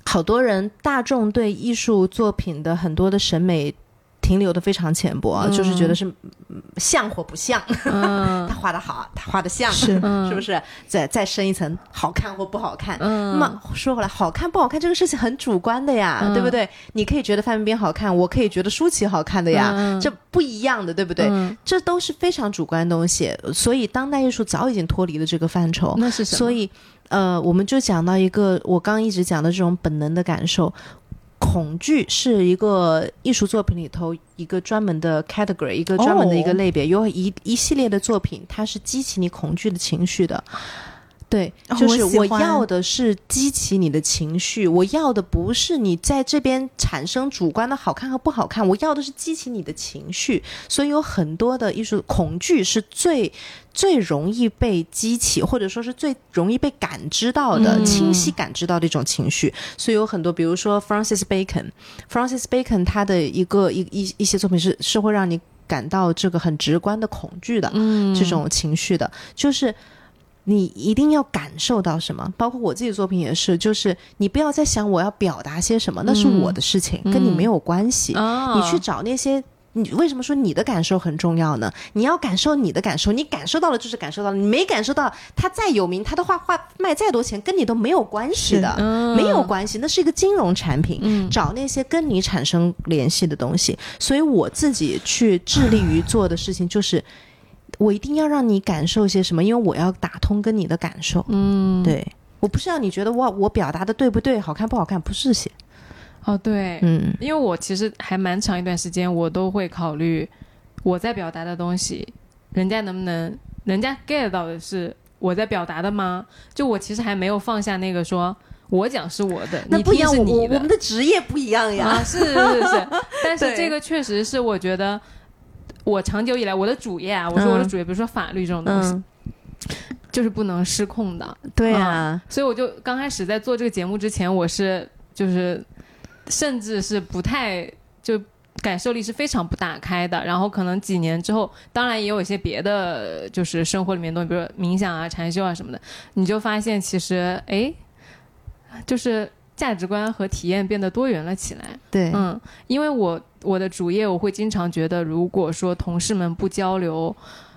好多人大众对艺术作品的很多的审美停留的非常浅薄，嗯就是觉得是嗯像或不像，嗯 他画的好，他画的像，是嗯是不是？再再深一层，好看或不好看。嗯那么说回来，好看不好看这个事情很主观的呀，嗯对不对？你可以觉得范冰冰好看，我可以觉得舒淇好看的呀，嗯这不一样的，对不对？嗯这都是非常主观的东西，所以当代艺术早已经脱离了这个范畴。那是什么？所以，呃，我们就讲到一个我刚刚一直讲的这种本能的感受。恐惧是一个艺术作品里头一个专门的 category，一个专门的一个哦类别，有一一系列的作品，它是激起你恐惧的情绪的。对，哦就是我要的是激起你的情绪，我要的不是你在这边产生主观的好看和不好看，我要的是激起你的情绪。所以有很多的艺术恐惧是最最容易被激起，或者说是最容易被感知到的、嗯清晰感知到的一种情绪。所以有很多，比如说 Francis Bacon，Francis Bacon 他的一个一一一些作品是是会让你感到这个很直观的恐惧的。嗯这种情绪的，就是你一定要感受到什么。包括我自己作品也是，就是你不要再想我要表达些什么，那是我的事情，嗯跟你没有关系。啊，你去找那些。你为什么说你的感受很重要呢？你要感受你的感受，你感受到了就是感受到了，你没感受到，他再有名，他的画画卖再多钱，跟你都没有关系的，嗯没有关系，那是一个金融产品。嗯找那些跟你产生联系的东西。所以我自己去致力于做的事情就是，我一定要让你感受些什么，因为我要打通跟你的感受。嗯对我不是让你觉得哇，我表达的对不对，好看不好看，不是些。哦对，嗯因为我其实还蛮长一段时间，我都会考虑我在表达的东西，人家能不能，人家 get 到的是我在表达的吗？就我其实还没有放下那个说我讲是我的，那不一样，我我我们的职业不一样呀。啊，是是是是，但是这个确实是我觉得我长久以来我的主业啊，我说我的嗯主业，比如说法律这种东西，嗯，就是不能失控的，对啊，所以我就刚开始在做这个节目之前，我是就是甚至是不太就感受力是非常不打开的。然后可能几年之后，当然也有一些别的，就是生活里面的东西，比如说冥想啊、禅修啊什么的，你就发现其实哎，就是价值观和体验变得多元了起来。对，嗯，因为我我的主业，我会经常觉得，如果说同事们不交流。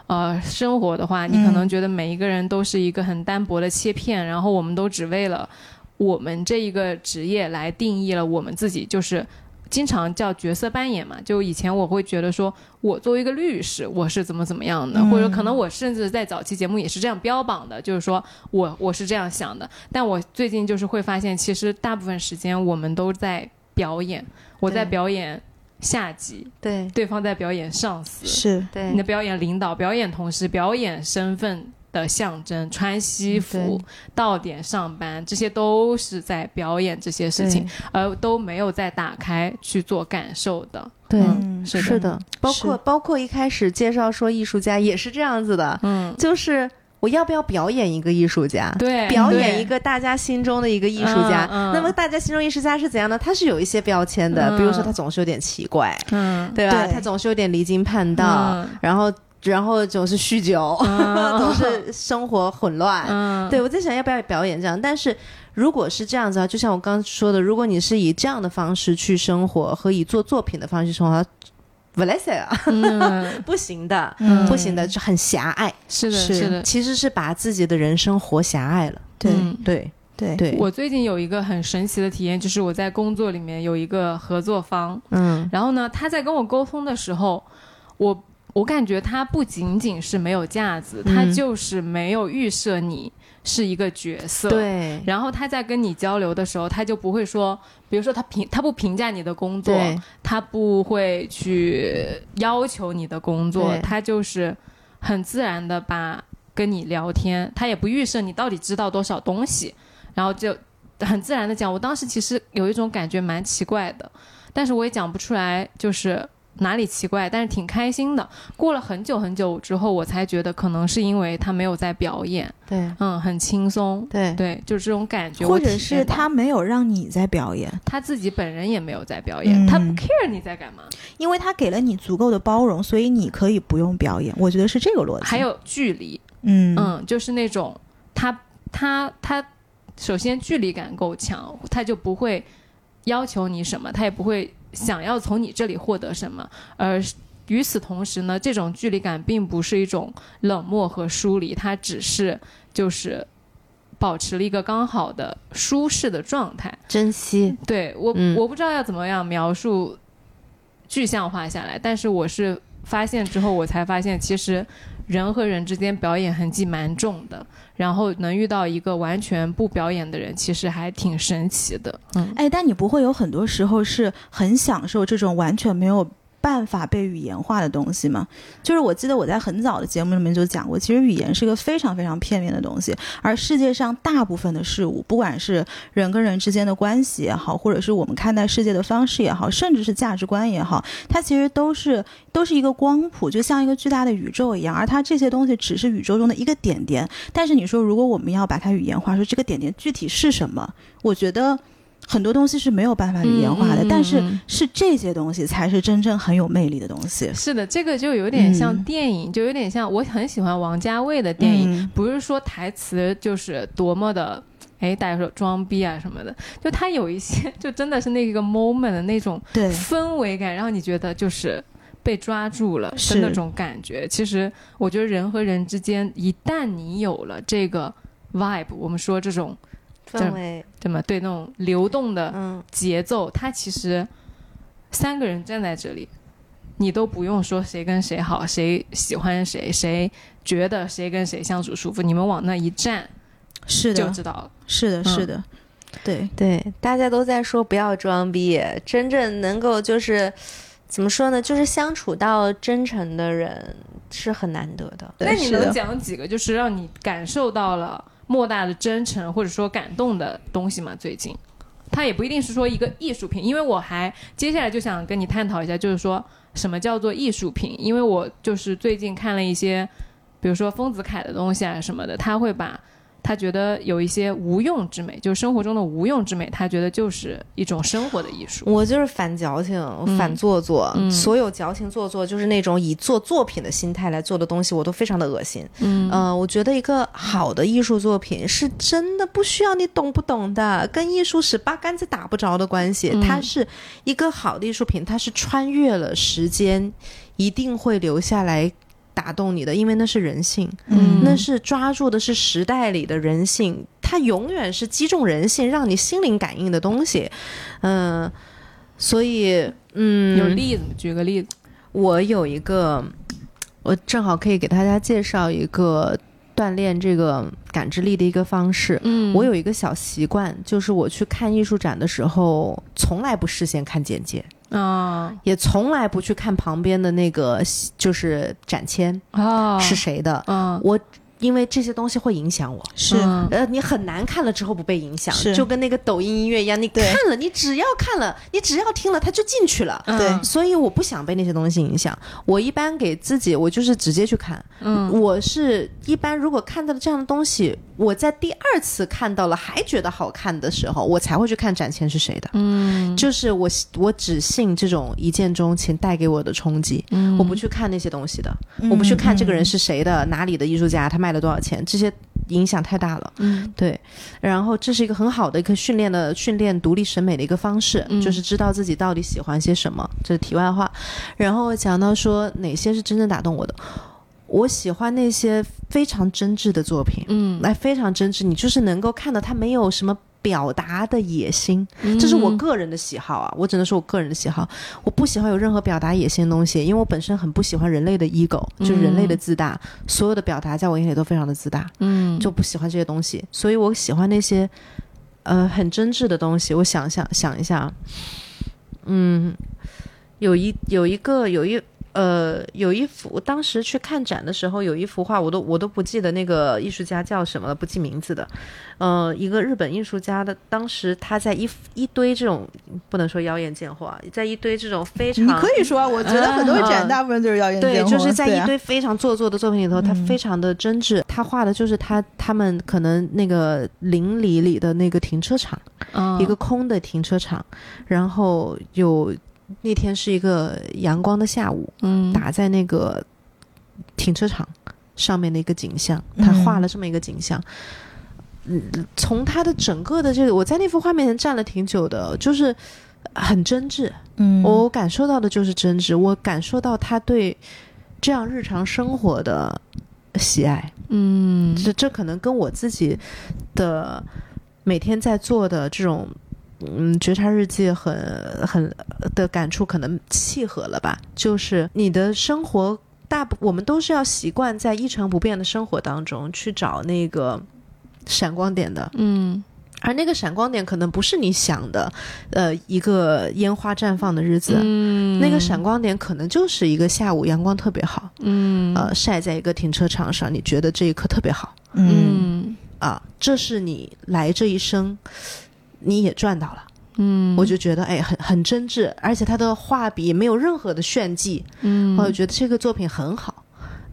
呃，生活的话，你可能嗯觉得每一个人都是一个很单薄的切片，然后我们都只为了我们这一个职业来定义了我们自己，就是经常叫角色扮演嘛。就以前我会觉得说，我作为一个律师，我是怎么怎么样的，嗯或者可能我甚至在早期节目也是这样标榜的，就是说我我是这样想的。但我最近就是会发现，其实大部分时间我们都在表演，我在表演下级，对。对方在表演上司，是。对。你的表演领导、表演同事、表演身份的象征，穿西服、到点上班，这些都是在表演这些事情，而都没有在打开去做感受的。对，嗯是的。是的，包括包括一开始介绍说艺术家也是这样子的，嗯，就是我要不要表演一个艺术家？对，表演一个大家心中的一个艺术家，那么大家心中艺术家是怎样呢？他是有一些标签的，嗯比如说他总是有点奇怪，嗯，对吧？对他总是有点离经叛道，嗯然后然后总是酗酒，嗯 总是生活混乱。嗯，对我在想要不要表演这样，但是如果是这样子啊，就像我刚刚说的，如果你是以这样的方式去生活和以做作品的方式生活，不来塞啊，嗯，不行的，嗯。不行的，就很狭隘。是的，是是的，其实是把自己的人生活狭隘了。对。嗯对对。对，我最近有一个很神奇的体验，就是我在工作里面有一个合作方，嗯。然后呢，他在跟我沟通的时候，我我感觉他不仅仅是没有架子，他嗯就是没有预设你是一个角色。。对然后他在跟你交流的时候，他就不会说，比如说他评他不评价你的工作，他不会去要求你的工作，他就是很自然的把跟你聊天，他也不预设你到底知道多少东西，然后就很自然的讲。我当时其实有一种感觉蛮奇怪的，但是我也讲不出来，就是。哪里奇怪，但是挺开心的。过了很久很久之后，我才觉得可能是因为他没有在表演，对。嗯，很轻松，对。对，就是这种感觉。或者是他没有让你在表演，他自己本人也没有在表演，嗯。他不 care 你在干嘛，因为他给了你足够的包容，所以你可以不用表演。我觉得是这个逻辑。还，有距离，嗯。嗯，就是那种他他他，首先距离感够强，他就不会要求你什么，他也不会想要从你这里获得什么，而与此同时呢，这种距离感并不是一种冷漠和疏离，它只是就是保持了一个刚好的舒适的状态。珍惜，对我，嗯。我不知道要怎么样描述具象化下来，但是我是发现之后，我才发现其实人和人之间表演痕迹蛮重的，然后能遇到一个完全不表演的人，其实还挺神奇的。嗯，哎，但你不会有很多时候是很享受这种完全没有办法被语言化的东西吗？就是我记得我在很早的节目里面就讲过，其实语言是个非常非常片面的东西，而世界上大部分的事物，不管是人跟人之间的关系也好，或者是我们看待世界的方式也好，甚至是价值观也好，它其实都是都是一个光谱，就像一个巨大的宇宙一样，而它这些东西只是宇宙中的一个点点。但是你说，如果我们要把它语言化，说这个点点具体是什么，我觉得很多东西是没有办法语言化的，但是嗯是这些东西才是真正很有魅力的东西。是的，这个就有点像嗯电影，就有点像我很喜欢王家卫的电影，嗯不是说台词就是多么的。哎，大家说装逼啊什么的，就他有一些，就真的是那个 moment 的那种，氛围感，让你觉得就是被抓住了的是那种感觉。其实我觉得人和人之间，一旦你有了这个 vibe，我们说这种氛围，对吗？对那种流动的嗯，节奏，它其实三个人站在这里，你都不用说谁跟谁好，谁喜欢谁，谁觉得谁跟谁相处舒服，你们往那一站是的，就知道了。是的，嗯是的，对，对，大家都在说不要装逼，真正能够就是怎么说呢，就是相处到真诚的人是很难得的。那你能讲几个就是让你感受到了莫大的真诚或者说感动的东西嘛？最近，它也不一定是说一个艺术品，因为我还接下来就想跟你探讨一下，就是说什么叫做艺术品？因为我就是最近看了一些，比如说丰子恺的东西啊什么的，他会把。他觉得有一些无用之美，就是生活中的无用之美，他觉得就是一种生活的艺术。我就是反矫情，反做作，嗯所有矫情做作，就是那种以做作品的心态来做的东西，我都非常的恶心。嗯呃，我觉得一个好的艺术作品是真的不需要你懂不懂的，跟艺术史八竿子打不着的关系。嗯它是一个好的艺术品，它是穿越了时间，一定会留下来打动你的，因为那是人性，嗯那是抓住的是时代里的人性，它永远是击中人性，让你心灵感应的东西。嗯、所以嗯，有例子，举个例子。我有一个，我正好可以给大家介绍一个锻炼这个感知力的一个方式。嗯我有一个小习惯，就是我去看艺术展的时候，从来不事先看简介，啊也从来不去看旁边的那个就是展签啊是谁的。啊我因为这些东西会影响我。是。嗯。呃，你很难看了之后不被影响，是。就跟那个抖音音乐一样，你看了，你只要看了，你只要听了，它就进去了。嗯对。所以我不想被那些东西影响。我一般给自己，我就是直接去看。嗯。我是一般如果看到了这样的东西，我在第二次看到了还觉得好看的时候，我才会去看展前是谁的。嗯。就是我我只信这种一见钟情带给我的冲击，嗯。我不去看那些东西的，我不去看这个人是谁的，哪里的艺术家，他卖了多少钱，这些影响太大了。嗯对，然后这是一个很好的一个训练的训练独立审美的一个方式，嗯就是知道自己到底喜欢些什么，这是题外话。然后讲到说哪些是真正打动我的，我喜欢那些非常真挚的作品，嗯来非常真挚，你就是能够看到他没有什么。表达的野心，这是我个人的喜好啊，我只能说我个人的喜好。我不喜欢有任何表达野心的东西，因为我本身很不喜欢人类的 ego，就是人类的自大，所有的表达在我眼里都非常的自大。嗯就不喜欢这些东西，所以我喜欢那些呃很真挚的东西。我想想想一下啊，嗯，有一有一个有一呃有一幅，当时去看展的时候有一幅画，我都我都不记得那个艺术家叫什么了，不记名字的。呃，一个日本艺术家的，当时他在一一堆这种不能说妖艳贱货啊，在一堆这种非常你可以说啊，我觉得很多展嗯大部分就是妖艳对，贱货对就是在一堆非常做作的作品里头，他嗯非常的真挚。他画的就是他他们可能那个邻里里的那个停车场，嗯一个空的停车场，然后有那天是一个阳光的下午，嗯打在那个停车场上面的一个景象，他嗯画了这么一个景象。嗯，从他的整个的这个，我在那幅画面前站了挺久的，就是很真挚。嗯我感受到的就是真挚，我感受到他对这样日常生活的喜爱。嗯这这可能跟我自己的每天在做的这种嗯觉察日记很很的感触可能契合了吧？就是你的生活大部我们都是要习惯在一成不变的生活当中去找那个闪光点的，嗯而那个闪光点可能不是你想的，呃，一个烟花绽放的日子。嗯那个闪光点可能就是一个下午阳光特别好，嗯呃，晒在一个停车场上，你觉得这一刻特别好嗯嗯啊，这是你来这一生你也赚到了。嗯。我就觉得哎，很很真挚，而且他的画笔没有任何的炫技，嗯。我就觉得这个作品很好，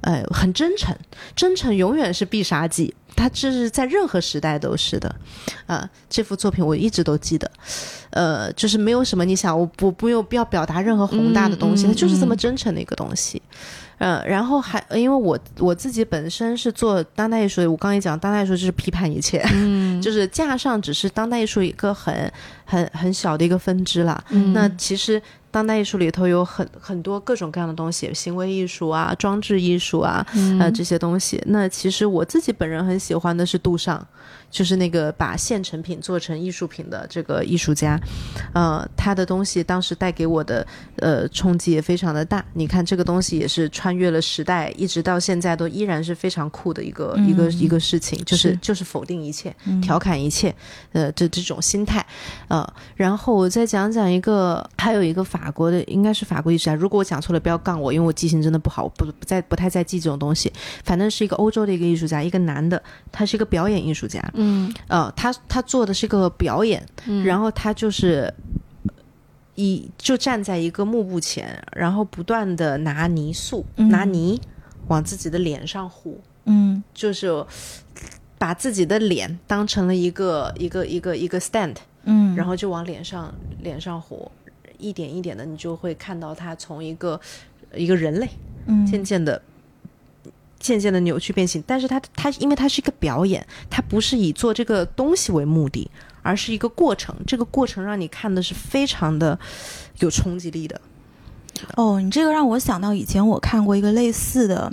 哎，很真诚，真诚永远是必杀技，他这是在任何时代都是的，啊，这幅作品我一直都记得，呃，就是没有什么你想我不不用不要表达任何宏大的东西，嗯嗯它就是这么嗯。真诚的一个东西。嗯，然后还因为我我自己本身是做当代艺术的，我刚才也讲当代艺术就是批判一切，嗯 就是架上只是当代艺术一个很很很小的一个分支啦。嗯那其实当代艺术里头有很很多各种各样的东西，行为艺术啊、装置艺术啊，嗯呃这些东西。那其实我自己本人很喜欢的是杜尚，就是那个把现成品做成艺术品的这个艺术家，呃，他的东西当时带给我的呃冲击也非常的大。你看这个东西也是穿越了时代，一直到现在都依然是非常酷的一个、一个一个事情，就是是。就是否定一切，调侃一切，呃，这这种心态，呃，然后我再讲讲一个，还有一个法国的，应该是法国艺术家，如果我讲错了，不要杠我，因为我记性真的不好，我不不再不太在记这种东西。反正是一个欧洲的一个艺术家，一个男的，他是一个表演艺术家，嗯呃，他他做的是个表演，嗯然后他就是。一就站在一个幕布前，然后不断的拿泥塑、嗯拿泥往自己的脸上糊，嗯就是把自己的脸当成了一个一个一个一个 stand，嗯然后就往脸上脸上糊，一点一点的，你就会看到他从一个一个人类嗯渐渐的。渐渐的扭曲变形，但是它它因为它是一个表演，它不是以做这个东西为目的，而是一个过程。这个过程让你看的是非常的有冲击力的。哦，你这个让我想到以前我看过一个类似的，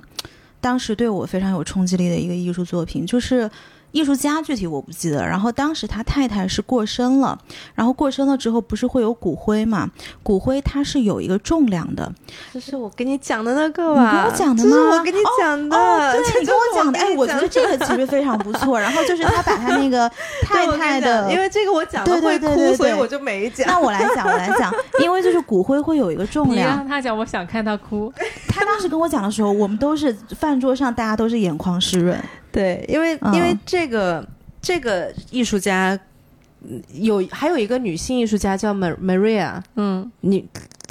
当时对我非常有冲击力的一个艺术作品，就是艺术家具体我不记得。然后当时他太太是过身了，然后过身了之后不是会有骨灰嘛？骨灰它是有一个重量的，这是我跟你讲的那个你吧？跟我讲的吗我跟你讲的，哦，这对你跟我讲的，哎，我觉得这个个其实非常不错。然后就是他把他那个 太太的，因为这个我讲的对对会哭，对对对所以我就没讲。那我来讲，我来讲，因为就是骨灰会有一个重你量让。他讲，我想看他哭。他当时跟我讲的时候，我们都是饭桌上大家都是眼眶湿润。对，因为、嗯因为这个这个艺术家嗯有还有一个女性艺术家叫 Mar- Maria，嗯你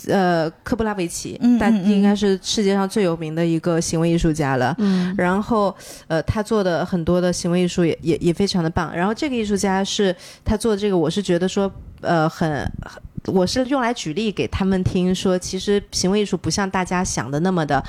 呃科布拉维奇，但嗯嗯嗯应该是世界上最有名的一个行为艺术家了。嗯然后，呃，他做的很多的行为艺术也也也非常的棒。然后这个艺术家是他做的这个，我是觉得说，呃，很，很我是用来举例给他们听，说其实行为艺术不像大家想的那么的。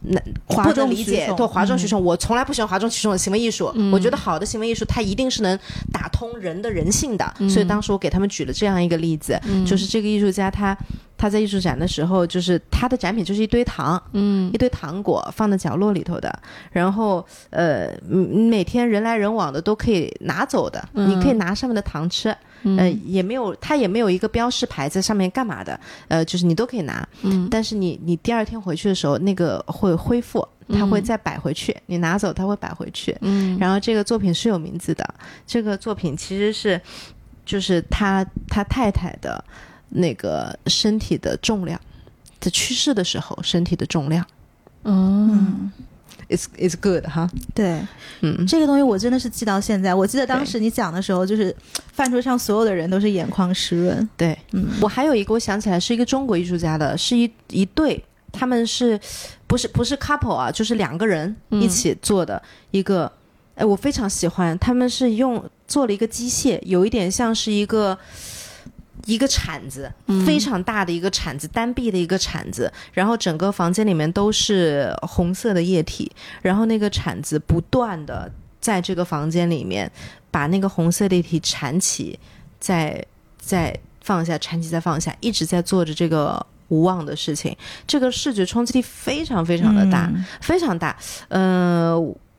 那哗不能众理解，宠对哗众取嗯宠。我从来不喜欢哗众取宠的行为艺术。嗯我觉得好的行为艺术，它一定是能打通人的人性的。嗯所以当时我给他们举了这样一个例子，嗯就是这个艺术家他他在艺术展的时候，就是他的展品就是一堆糖，嗯一堆糖果放在角落里头的，然后呃，嗯每天人来人往的都可以拿走的，嗯你可以拿上面的糖吃，嗯。呃，也没有，它也没有一个标识牌在上面干嘛的，呃，就是你都可以拿，嗯。但是你你第二天回去的时候，那个会恢复，他会嗯。再摆回去，你拿走他会摆回去，嗯。然后这个作品是有名字的，这个作品其实是就是他他太太的那个身体的重量，在去世的时候身体的重量。嗯嗯，It's it's good 哈，对，嗯，这个东西我真的是记到现在。我记得当时你讲的时候，就是饭桌上所有的人都是眼眶湿润。对嗯，我还有一个，我想起来是一个中国艺术家的，是一一对，他们是不是不是 couple 啊，就是两个人嗯一起做的一个，哎，我非常喜欢，他们是用做了一个机械，有一点像是一个。一个铲子，非常大的一个铲子，单臂的一个铲子，然后整个房间里面都是红色的液体，然后那个铲子不断的在这个房间里面把那个红色的液体铲起，再再放下，铲起再放下，一直在做着这个无望的事情。这个视觉冲击力非常非常的大，嗯非常大。呃，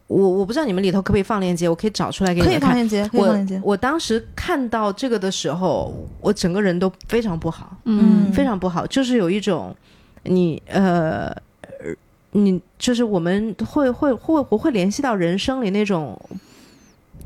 我我不知道你们里头可不可以放链接，我可以找出来给你可以们看。放链接，可以放链接。我当时看到这个的时候，我整个人都非常不好，嗯非常不好，就是有一种你呃。呃你就是我们会会会我会联系到人生里那种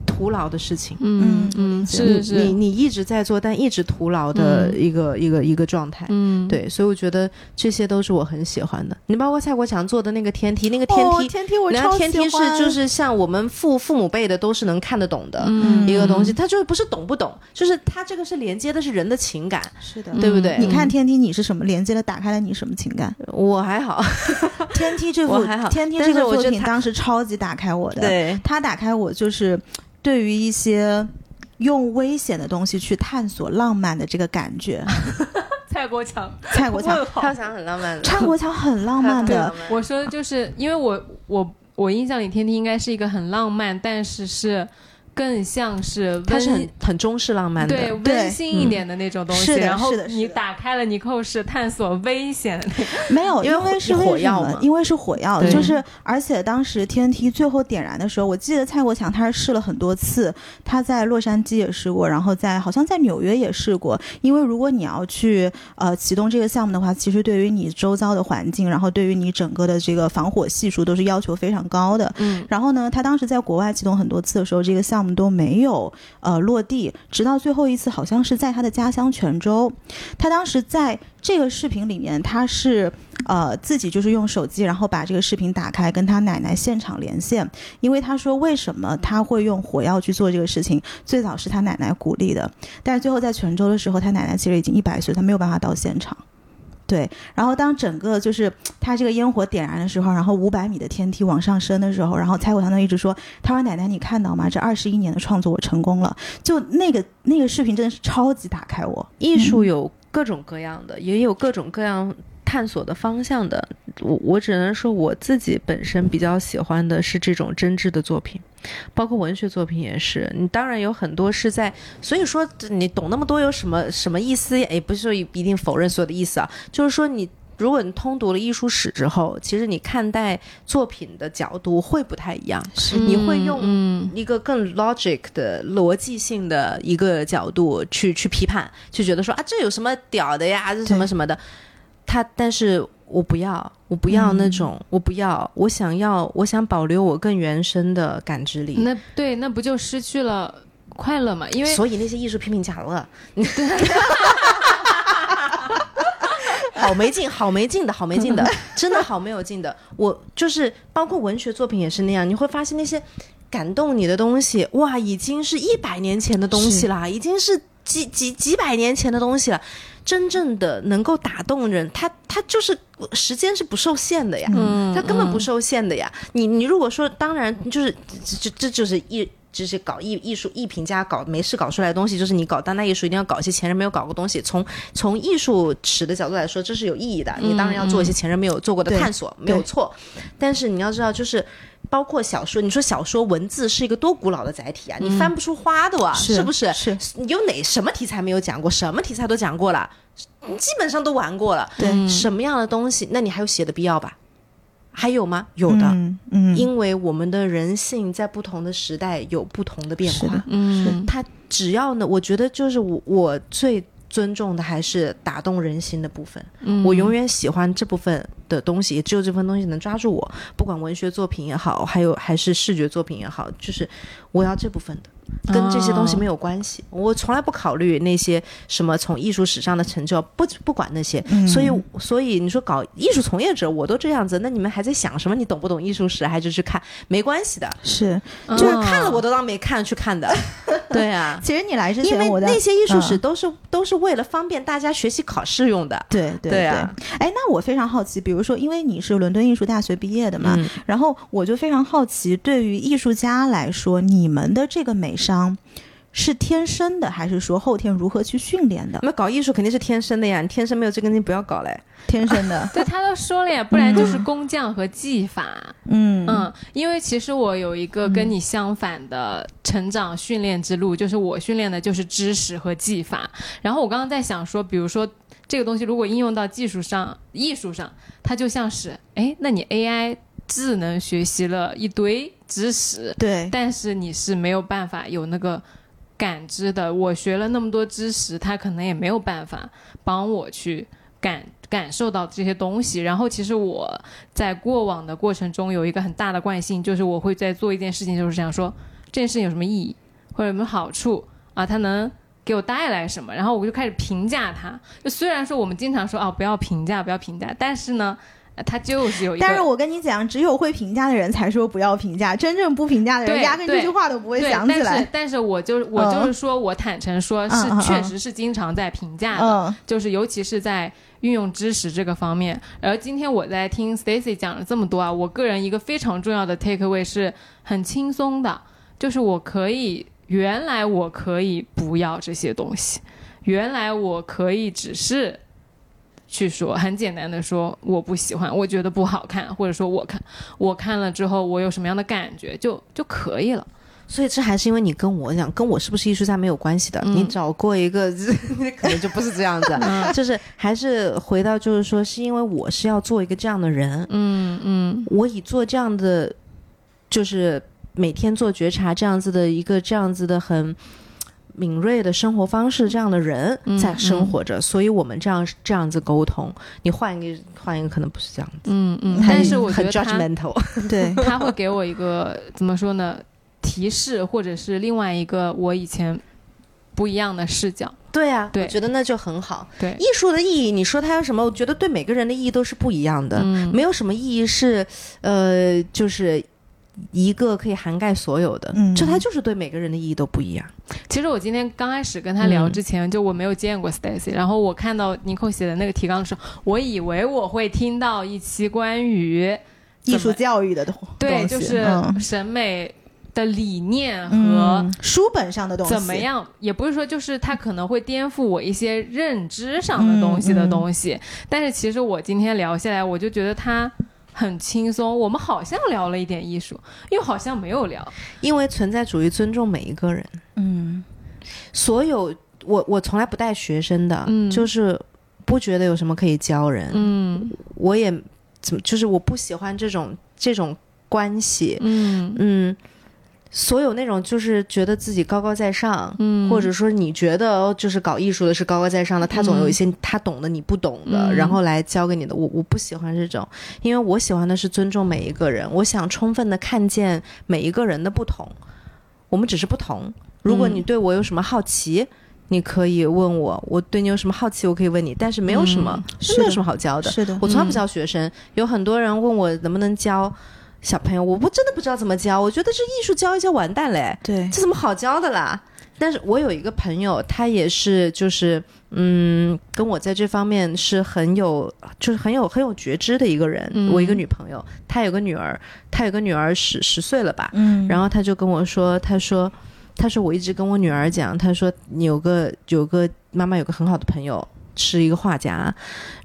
徒劳的事情，嗯嗯是是你你一直在做，但一直徒劳的嗯一个、一个一个状态。嗯对，所以我觉得这些都是我很喜欢的。你包括蔡国强做的那个天梯，那个天梯，哦天梯我然后超天梯是就是像我们父父母辈的都是能看得懂的。嗯一个东西，它就是不是懂不懂，就是他这个是连接的是人的情感，是的。对不对？你看天梯，你是什么连接的？打开了你什么情感？我还好，天梯这部我还好天梯这个作品当时超级打开我的。，对，他打开我就是对于一些用危险的东西去探索浪漫的这个感觉。蔡国强，蔡国强，蔡国强很浪漫的，蔡国强很浪漫的。我说就是因为我我我印象里天天应该是一个很浪漫，但是是更像是它是很很中式浪漫的，对对温馨一点的那种东西，是的然后你打开了尼寇是探索危险的那个，没有，因为为是火药嘛？因为是火药，就是而且当时 TNT 最后点燃的时候，我记得蔡国强他是试了很多次，他在洛杉矶也试过，然后在好像在纽约也试过。因为如果你要去呃启动这个项目的话，其实对于你周遭的环境，然后对于你整个的这个防火系数都是要求非常高的。嗯，然后呢，他当时在国外启动很多次的时候，这个项目都没有呃落地，直到最后一次好像是在他的家乡泉州。他当时在这个视频里面，他是呃自己就是用手机，然后把这个视频打开，跟他奶奶现场连线，因为他说为什么他会用火药去做这个事情，最早是他奶奶鼓励的，但是最后在泉州的时候，他奶奶其实已经一百岁，他没有办法到现场。对，然后当整个就是他这个烟火点燃的时候，然后五百米的天梯往上升的时候，然后蔡国强就一直说：“他说奶奶，你看到吗？这二十一年的创作我成功了。”就那个那个视频真的是超级打开我。艺术有各种各样的，也有各种各样探索的方向的。我我只能说我自己本身比较喜欢的是这种真挚的作品，包括文学作品也是。你当然有很多是在，所以说你懂那么多有什么什么意思？也不是说一定否认所有的意思啊，就是说你。如果你通读了艺术史之后，其实你看待作品的角度会不太一样。你会用嗯一个更 logic 的逻辑性的一个角度去去批判，就觉得说啊，这有什么屌的呀，这什么什么的。他，但是我不要，我不要那种，我不要，我想要，我想保留我更原生的感知力。那对那不就失去了快乐嘛？因为所以那些艺术批评家了，好没劲，好没劲的，好没劲的，真的好没有劲的。我就是包括文学作品也是那样，你会发现那些感动你的东西，哇，已经是一百年前的东西了，已经是几几几百年前的东西了。真正的能够打动人，他他就是时间是不受限的呀，嗯它根本不受限的呀。你你如果说，当然就是这这这就是艺。就是搞艺艺术艺评家搞没事搞出来的东西，就是你搞当代艺术一定要搞一些前人没有搞过东西。从从艺术史的角度来说，这是有意义的。你当然要做一些前人没有做过的探索，没有错。但是你要知道，就是包括小说，你说小说文字是一个多古老的载体啊，你翻不出花的啊，是不是？是有哪什么题材没有讲过？什么题材都讲过了，基本上都玩过了。对什么样的东西，那你还有写的必要吧？还有吗？有的，嗯嗯，因为我们的人性在不同的时代有不同的变化。嗯它只要呢，我觉得就是我我最尊重的还是打动人心的部分。嗯我永远喜欢这部分的东西，也只有这份东西能抓住我。不管文学作品也好，还有还是视觉作品也好，就是我要这部分的。跟这些东西没有关系，我从来不考虑那些什么从艺术史上的成就，不不管那些。嗯所以，所以你说搞艺术从业者，我都这样子，那你们还在想什么？你懂不懂艺术史？还是去看？没关系的，是，就是看了我都当没看去看的。对啊，其实你来之因为那些艺术史嗯都是、都是为了方便大家学习考试用的。对对对啊哎，那我非常好奇，比如说，因为你是伦敦艺术大学毕业的嘛，嗯然后我就非常好奇，对于艺术家来说，你们的这个美商是天生的，还是说后天如何去训练的？那搞艺术肯定是天生的呀，你天生没有这根筋不要搞嘞。天生的，对他都说了呀，不然就是工匠和技法。嗯嗯，因为其实我有一个跟你相反的成长训练之路，就是我训练的就是知识和技法。然后我刚刚在想说，比如说这个东西如果应用到技术上、艺术上，它就像是，哎，那你 AI 智能学习了一堆知识，对，但是你是没有办法有那个感知的。我学了那么多知识，它可能也没有办法帮我去感感受到这些东西。然后，其实我在过往的过程中有一个很大的惯性，就是我会在做一件事情，就是想说这件事情有什么意义，或者有没有好处啊，它能。给我带来什么？然后我就开始评价它。就虽然说我们经常说啊，不要评价，不要评价，但是呢，呃它就是有一个。但是我跟你讲，只有会评价的人才说不要评价，真正不评价的人压根这句话都不会想起来。但是我就我嗯就是说我坦诚说是确实是经常在评价的，嗯就是尤其是在运用知识这个方面。而今天我在听 Stacy 讲了这么多啊，我个人一个非常重要的 take away 是很轻松的，就是我可以原来我可以不要这些东西，原来我可以只是。去说很简单的说我不喜欢，我觉得不好看，或者说我看我看了之后我有什么样的感觉就就可以了。所以这还是因为你跟我讲，跟我是不是艺术家没有关系的。嗯你找过一个，可能就不是这样子。就是还是回到，就是说，是因为我是要做一个这样的人，嗯嗯我以做这样的，就是每天做觉察这样子的一个这样子的很敏锐的生活方式这样的人嗯在生活着，所以我们这样这样子沟通。你换一个换一个，可能不是这样子。嗯嗯，但是我觉得他 judgmental。对，他会给我一个怎么说呢？提示，或者是另外一个我以前不一样的视角。对啊，对我觉得那就很好。对艺术的意义，你说它有什么？我觉得对每个人的意义都是不一样的，嗯没有什么意义是，呃，就是一个可以涵盖所有的。嗯就它就是对每个人的意义都不一样。其实我今天刚开始跟他聊嗯之前，就我没有见过 Stacy，然后我看到 Nico 写的那个提纲的时候，我以为我会听到一期关于艺术教育的东对，就是嗯审美的理念和嗯书本上的东西怎么？样，也不是说就是他可能会颠覆我一些认知上的东西的东西，但是其实我今天聊下来，我就觉得它很轻松。我们好像聊了一点艺术，又好像没有聊。因为存在主义尊重每一个人，嗯所有我我从来不带学生的，嗯就是不觉得有什么可以教人，嗯我也怎么就是我不喜欢这种这种关系，嗯嗯。所有那种就是觉得自己高高在上，嗯或者说你觉得哦就是搞艺术的是高高在上的，他总有一些他懂的你不懂的，嗯然后来教给你的。我我不喜欢这种，因为我喜欢的是尊重每一个人，我想充分的看见每一个人的不同。我们只是不同。如果嗯你对我有什么好奇，你可以问我；我对你有什么好奇，我可以问你。但是没有什么，嗯真没有什么好教的。是的我从来不教学生，有很多人问我能不能教，小朋友，我不真的不知道怎么教，我觉得这艺术教一教完蛋嘞，对这怎么好教的啦？但是我有一个朋友，他也是就是嗯，跟我在这方面是很有就是很有很有觉知的一个人。嗯我一个女朋友，她有个女儿，她有个女儿十十岁了吧，嗯然后他就跟我说，他说，他说我一直跟我女儿讲，他说你有个有个妈妈有个很好的朋友。是一个画家，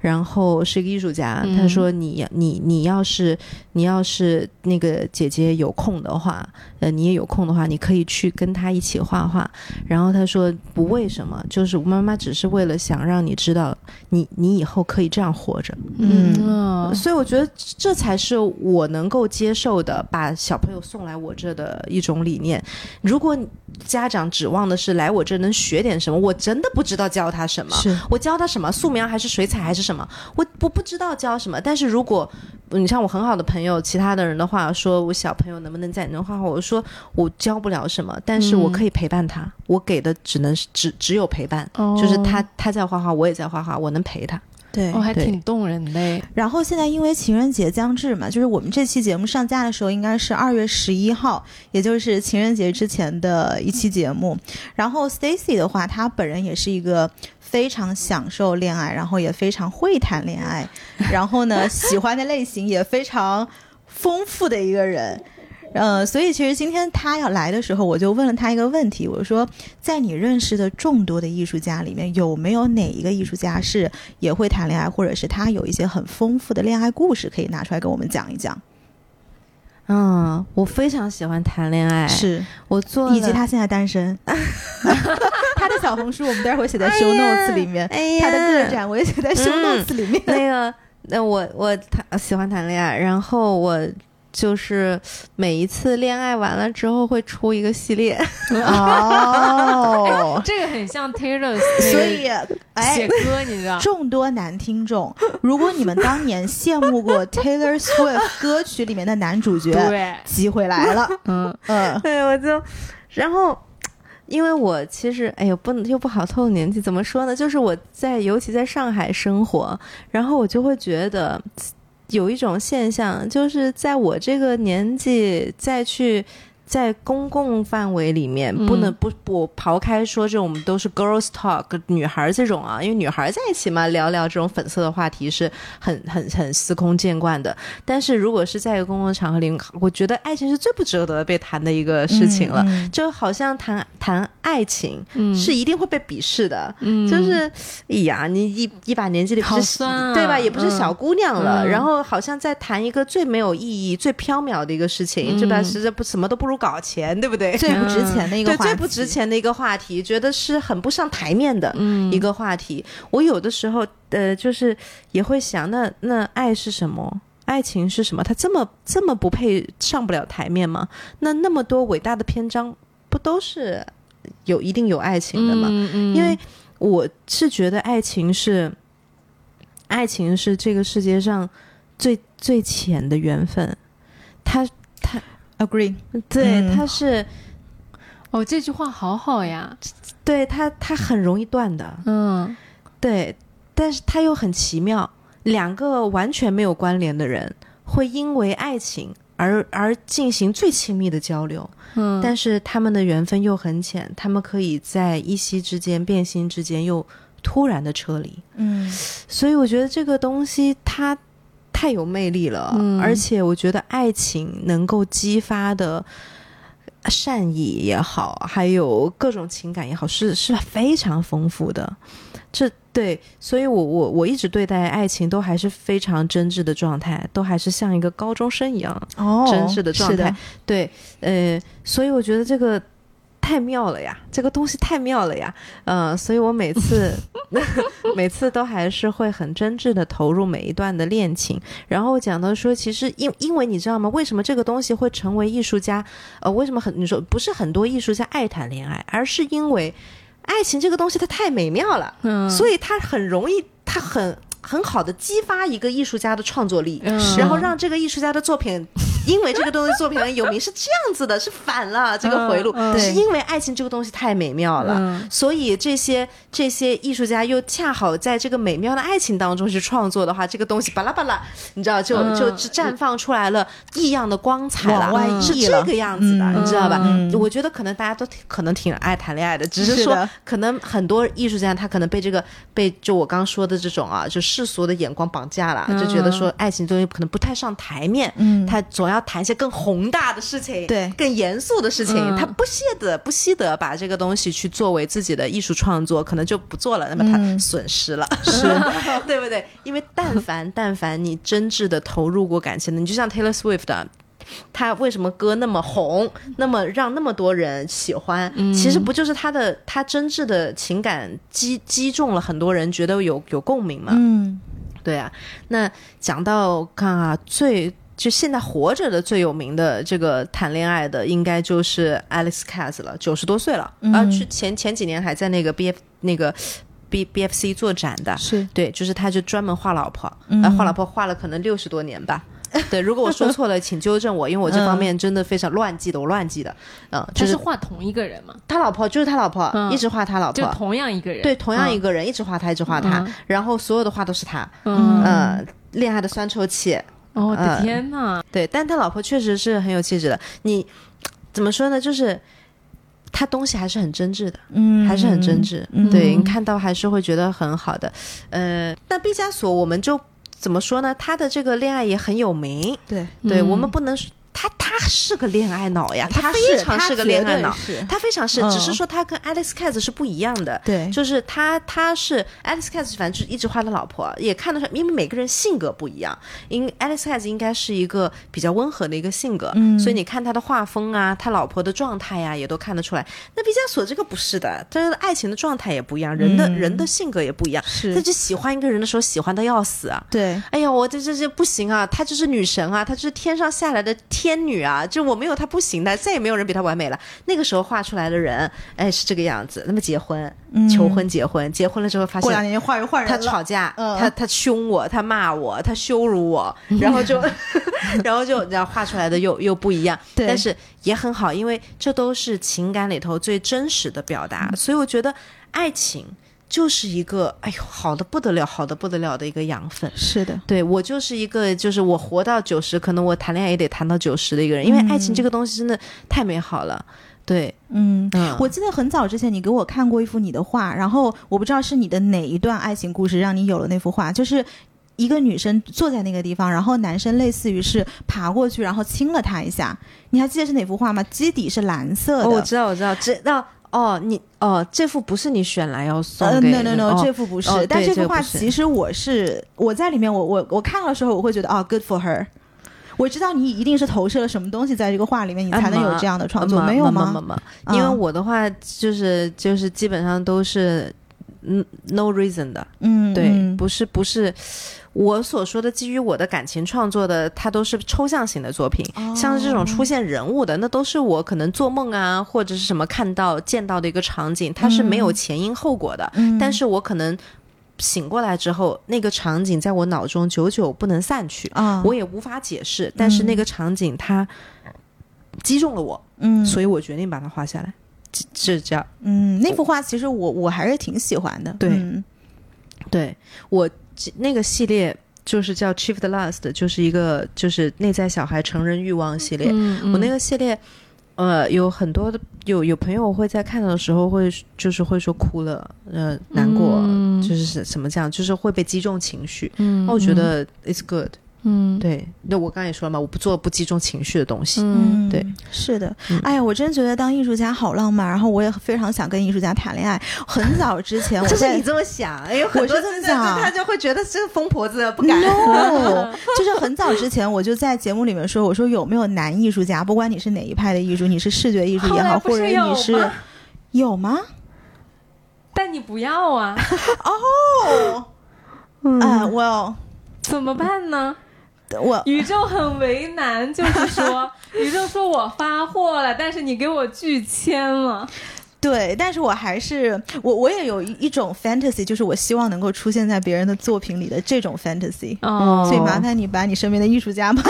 然后是一个艺术家。嗯他说你：“你你要是你要是那个姐姐有空的话，呃，你也有空的话，你可以去跟她一起画画。”然后他说：“不为什么，就是妈妈只是为了想让你知道，你你以后可以这样活着。”嗯所以我觉得这才是我能够接受的，把小朋友送来我这的一种理念。如果家长指望的是来我这能学点什么，我真的不知道教他什么。是我教他什么素描还是水彩还是什么，我我不知道教什么。但是如果你像我很好的朋友，其他的人的话，说我小朋友能不能在你那画画，我说我教不了什么，但是我可以陪伴他，我给的只能是只只有陪伴，就是他他在画画，我也在画画，我能陪他。对哦，还挺动人的。然后现在因为情人节将至嘛，就是我们这期节目上架的时候应该是二月十一号，也就是情人节之前的一期节目。然后 Stacy 的话，她本人也是一个非常享受恋爱，然后也非常会谈恋爱，然后呢喜欢的类型也非常丰富的一个人。呃，所以其实今天他要来的时候，我就问了他一个问题，我说，在你认识的众多的艺术家里面，有没有哪一个艺术家是也会谈恋爱，或者是他有一些很丰富的恋爱故事可以拿出来跟我们讲一讲？嗯，我非常喜欢谈恋爱，是，我做以及他现在单身，他的小红书我们待会儿写在 show notes 里面，他的个展我也写在 show 嗯 notes 里面。那个，那我我谈喜欢谈恋爱，然后我就是每一次恋爱完了之后会出一个系列，哦，这个很像 Taylor，所以哎写，歌，你知道？众多男听众，如果你们当年羡慕过 Taylor Swift 歌曲里面的男主角，对，机会来了。嗯，嗯，对，我就，然后。因为我其实，哎呦，不能又不好透露年纪，怎么说呢？就是我在，尤其在上海生活，然后我就会觉得有一种现象，就是在我这个年纪再去在公共范围里面，嗯。不能不不刨开说这种我们都是 girls talk 女孩这种啊，因为女孩在一起嘛，聊聊这种粉色的话题是很很很司空见惯的。但是如果是在一个公共场合里，我觉得爱情是最不值得被谈的一个事情了。嗯就好像谈谈爱情、嗯。是一定会被鄙视的，嗯。就是，哎呀，你一一把年纪里不好是对吧？也不是小姑娘了，嗯。然后好像在谈一个最没有意义、最缥缈的一个事情，嗯。对吧？实在不什么都不如搞钱，对不对？最不值钱的一个对话题，最不值钱的一个话题，觉得是很不上台面的嗯一个话题。我有的时候呃，就是也会想，那那爱是什么？爱情是什么？它这么这么不配上不了台面吗？那那么多伟大的篇章，不都是有一定有爱情的吗？嗯嗯因为我是觉得爱情是，爱情是这个世界上最最浅的缘分，它 agree。对、嗯。它是哦，这句话好好呀，对他，他很容易断的，嗯。对，但是他又很奇妙，两个完全没有关联的人会因为爱情而而进行最亲密的交流，嗯，但是他们的缘分又很浅，他们可以在一夕之间、变心之间又突然的撤离。嗯。所以我觉得这个东西它太有魅力了，嗯而且我觉得爱情能够激发的善意也好，还有各种情感也好，是是非常丰富的。这对，所以我我我一直对待爱情都还是非常真挚的状态，都还是像一个高中生一样哦真挚的状态。对，呃，所以我觉得这个太妙了呀，这个东西太妙了呀，呃，所以我每次 每次都还是会很真挚的投入每一段的恋情。然后讲到说，其实因因为你知道吗？为什么这个东西会成为艺术家？呃，为什么很你说不是很多艺术家爱谈恋爱，而是因为爱情这个东西它太美妙了，嗯，所以它很容易，它很很好的激发一个艺术家的创作力。嗯然后让这个艺术家的作品因为这个东西作品很有名，是这样子的，是反了这个回路，嗯。嗯是因为爱情这个东西太美妙了，嗯。所以这些这些艺术家又恰好在这个美妙的爱情当中去创作的话，这个东西巴拉巴拉，你知道就、嗯。就绽放出来了异样的光彩了，是这个样子的，嗯。你知道吧？嗯。我觉得可能大家都挺可能挺爱谈恋爱的，只是说是可能很多艺术家他可能被这个被就我刚说的这种啊，就世俗的眼光绑架了，就觉得说爱情东西可能不太上台面，嗯。他总要谈一些更宏大的事情，对更严肃的事情，嗯他不屑的不惜得把这个东西去作为自己的艺术创作，可能就不做了，那么他嗯损失了，是 对不对？因为但凡 但凡你真挚的投入过感情的，你就像 Taylor Swift 啊。他为什么歌那么红，那么让那么多人喜欢？其实不就是他的他真挚的情感击击中了很多人，觉得有有共鸣嘛？嗯对啊，那讲到看啊，最就现在活着的最有名的这个谈恋爱的，应该就是 Alex Cass 了，九十多岁了，嗯。啊，去前前几年还在那个 B F 那个 B B F C 做展的，是。对，就是他就专门画老婆，嗯。啊，画老婆画了可能六十多年吧。对，如果我说错了，请纠正我，因为我这方面真的非常乱记的，我乱记的。嗯，就他是是画同一个人嘛，他老婆，就是他老婆，嗯一直画他老就婆，同样一个人，对，同样一个，个人，一直画他，一直画他，嗯。然后所有的画都是他，嗯，呃，恋爱的酸臭气，哦我的嗯天呐，对，但他老婆确实是很有气质的。你怎么说呢？就是他东西还是很真挚的，嗯还是很真挚。嗯对你看到还是会觉得很好的。呃，那毕加索我们就怎么说呢？他的这个恋爱也很有名。对，对、嗯我们不能说他他是个恋爱脑呀，他非常是个恋爱脑，他非常是，嗯只是说他跟 Alex Katz 是不一样的。对，就是他，他是 Alex Katz，反正就是一直画他老婆，也看得出来，因为每个人性格不一样。因 Alex Katz 应该是一个比较温和的一个性格，嗯所以你看他的画风啊，他老婆的状态呀、也都看得出来。那毕加索这个不是的，他的爱情的状态也不一样，人的、嗯人的性格也不一样。是他就喜欢一个人的时候，喜欢的要死啊！对，哎呀，我这这这不行啊！她就是女神啊，她就是天上下来的天女啊！就我没有她不行的，再也没有人比她完美了。那个时候画出来的人，哎，是这个样子。那么结婚、嗯求婚、结婚，结婚了之后发现。过两年就换人换人他，吵架，嗯他他凶我，他骂我，他羞辱我，然后就，然后就然后画出来的又又不一样，对但是也很好，因为这都是情感里头最真实的表达，所以我觉得爱情就是一个哎呦好的不得了，好的不得了的一个养分。是的，对我就是一个，就是我活到九十，可能我谈恋爱也得谈到九十的一个人，因为爱情这个东西真的太美好了。对，嗯。嗯，我记得很早之前你给我看过一幅你的画，然后我不知道是你的哪一段爱情故事让你有了那幅画，就是一个女生坐在那个地方，然后男生类似于是爬过去，然后亲了她一下。你还记得是哪幅画吗？基底是蓝色的。哦，我知道，我知道，知道。哦，你哦，这幅不是你选来要送呃给，no no no，、哦这幅不是，哦但这幅画其实我是我在里面我，我我看到的时候，我会觉得哦，good for her。我知道你一定是投射了什么东西在这个画里面，你才能有这样的创作，啊没有吗？因为我的话就是就是基本上都是嗯 no reason 的，嗯，对，嗯。不是不是我所说的基于我的感情创作的，它都是抽象型的作品。哦像是这种出现人物的，那都是我可能做梦啊，或者是什么看到见到的一个场景，它是没有前因后果的。嗯但是我可能醒过来之后，那个场景在我脑中久久不能散去，啊，我也无法解释。但是那个场景它击中了我，嗯，所以我决定把它画下来。这这这样，嗯，那幅画其实我我还是挺喜欢的，对嗯对我那个系列就是叫 Chief the Last，就是一个就是内在小孩成人欲望系列。嗯我那个系列，呃，有很多的有有朋友会在看到的时候会就是会说哭了，呃，难过，嗯就是什什么这样，就是会被击中情绪。嗯那我觉得 it's good，嗯对。那我刚才也说了嘛，我不做不集中情绪的东西。嗯对，是的嗯。哎呀，我真觉得当艺术家好浪漫，然后我也非常想跟艺术家谈恋爱。很早之前就是你这么想，哎有很多我是这么想他就会觉得这个疯婆子不敢。no，就是很早之前我就在节目里面说，我说有没有男艺术家，不管你是哪一派的艺术，你是视觉艺术也好，或者你是有吗？但你不要啊，哦，啊，我怎么办呢？我宇宙很为难，就是说，宇宙说我发货了，但是你给我拒签了。对，但是我还是我我也有一一种 fantasy，就是我希望能够出现在别人的作品里的这种 fantasy。哦所以麻烦你把你身边的艺术家们介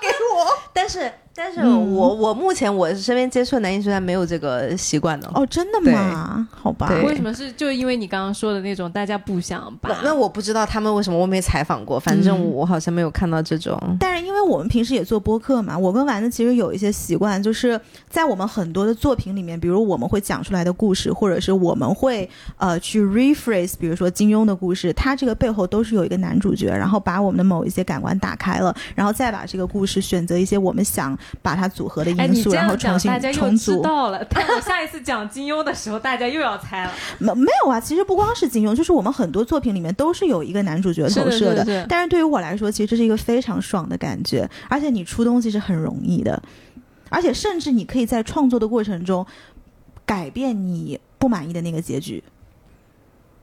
给我。但是但是嗯我我目前我身边接触的男艺术家没有这个习惯的。哦，真的吗？好吧，为什么是就因为你刚刚说的那种，大家不想把那那我不知道他们为什么，我没采访过，反正嗯我好像没有看到这种。但是因为我们平时也做播客嘛，我跟丸子其实有一些习惯，就是在我们很多的作品里面，比如我们会讲出来的故事，或者是我们会呃去 rephrase，比如说金庸的故事，它这个背后都是有一个男主角，然后把我们的某一些感官打开了，然后再把这个故事选择一些我们想把它组合的哎，因素，然后重新大家又重组。知道了。但我下一次讲金庸的时候，大家又要猜了。没没有啊，其实不光是金庸，就是我们很多作品里面都是有一个男主角投射是的是的是的但是对于我来说，其实这是一个非常爽的感觉，而且你出东西是很容易的，而且甚至你可以在创作的过程中改变你不满意的那个结局。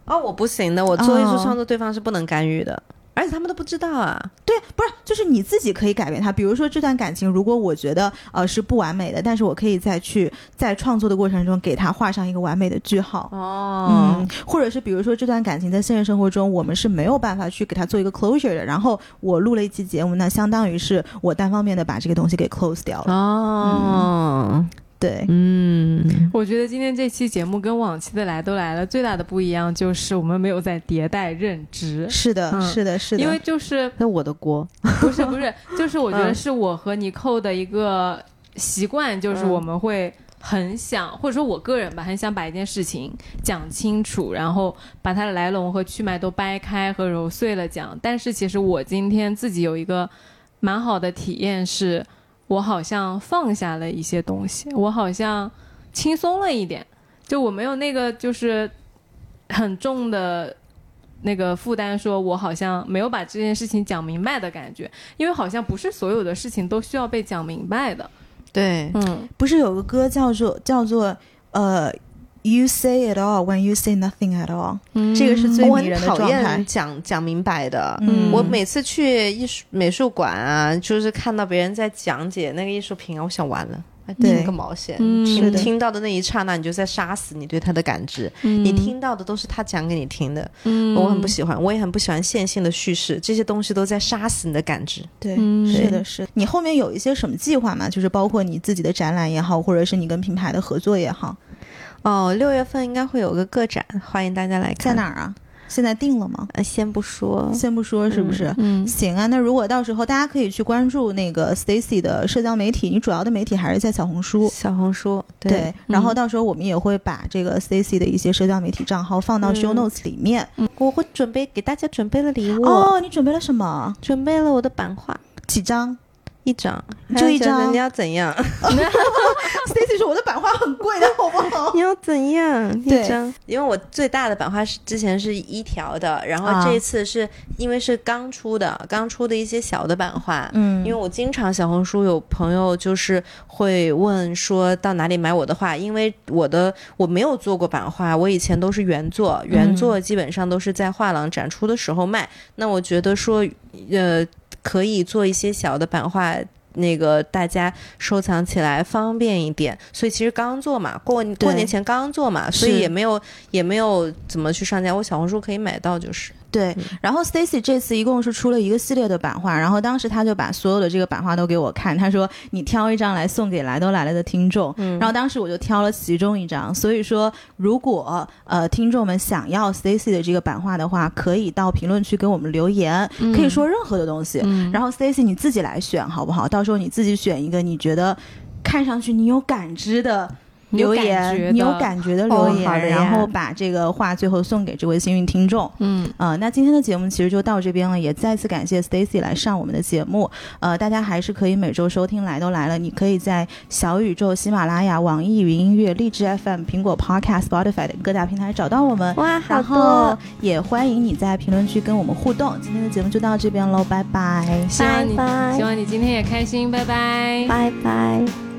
哦，我不行的，我做艺术哦创作，对方是不能干预的，而且他们都不知道啊。对，不是，就是你自己可以改变它。比如说这段感情，如果我觉得呃是不完美的，但是我可以再去在创作的过程中给它画上一个完美的句号。哦嗯，或者是比如说这段感情在现实生活中，我们是没有办法去给它做一个 closure 的。然后我录了一期节目，那相当于是我单方面的把这个东西给 close 掉了。哦，对，嗯，我觉得今天这期节目跟往期的来都来了最大的不一样就是我们没有在迭代认知，是的，嗯。是的，是的，因为就是那我的锅。不是不是，就是我觉得 嗯。是我和尼寇的一个习惯，就是嗯我们会很想，或者说我个人吧，很想把一件事情讲清楚，然后把它的来龙和去脉都掰开和揉碎了讲。但是其实我今天自己有一个蛮好的体验是，我好像放下了一些东西，我好像轻松了一点，就我没有那个就是很重的。那个负担，说我好像没有把这件事情讲明白的感觉，因为好像不是所有的事情都需要被讲明白的。对，嗯，不是有个歌叫做叫做呃，You say it all when you say nothing at all，、这个是最我迷人的很讨状态厌。讲讲明白的。嗯我每次去艺术美术馆啊，就是看到别人在讲解那个艺术品啊，我想完了。哎对听个毛线！你听是的听到的那一刹那，你就在杀死你对他的感知。嗯你听到的都是他讲给你听的，嗯我很不喜欢，我也很不喜欢线性的叙事，这些东西都在杀死你的感知。对，嗯是的，是。你后面有一些什么计划吗？就是包括你自己的展览也好，或者是你跟品牌的合作也好，哦，六月份应该会有个个展，欢迎大家来看。在哪儿啊？现在定了吗？呃，先不说。先不说是不是？嗯行啊，那如果到时候大家可以去关注那个 Stacy 的社交媒体，你主要的媒体还是在小红书。小红书，对，然后嗯到时候我们也会把这个 Stacy 的一些社交媒体账号放到 show 嗯 notes 里面。我会准备给大家准备了礼物，哦，你准备了什么？准备了我的版画几张一张，就一张你要怎样？？Stacy 说我的版画很贵的，好不好？你要怎样？一张，因为我最大的版画是之前是一条的，然后啊这一次是因为是刚出的，刚出的一些小的版画。嗯因为我经常小红书有朋友就是会问说到哪里买我的画，因为我的我没有做过版画，我以前都是原作，原作基本上都是在画廊展出的时候卖。那我觉得说，呃，可以做一些小的版画。那个大家收藏起来方便一点，所以其实刚做嘛，过过年前刚做嘛，所以也没有也没有怎么去上架，我小红书可以买到就是。对，然后 Stacy 这次一共是出了一个系列的版画，然后当时他就把所有的这个版画都给我看，他说你挑一张来送给来都来了的听众，嗯然后当时我就挑了其中一张，所以说如果呃听众们想要 Stacy 的这个版画的话，可以到评论区给我们留言，可以说任何的东西，嗯然后 Stacy 你自己来选好不好？到时候你自己选一个你觉得看上去你有感知的。留言，你有感觉的留哦言，然后把这个话最后送给这位幸运听众。嗯呃，那今天的节目其实就到这边了，也再次感谢 Stacy 来上我们的节目。呃，大家还是可以每周收听《来都来了》，你可以在小宇宙、喜马拉雅、网易云音乐、荔枝 FM、苹果 Podcast、Spotify 等各大平台找到我们。哇，然后也欢迎你在评论区跟我们互动。今天的节目就到这边喽，拜拜。希望你拜拜希望你今天也开心，拜拜。拜拜。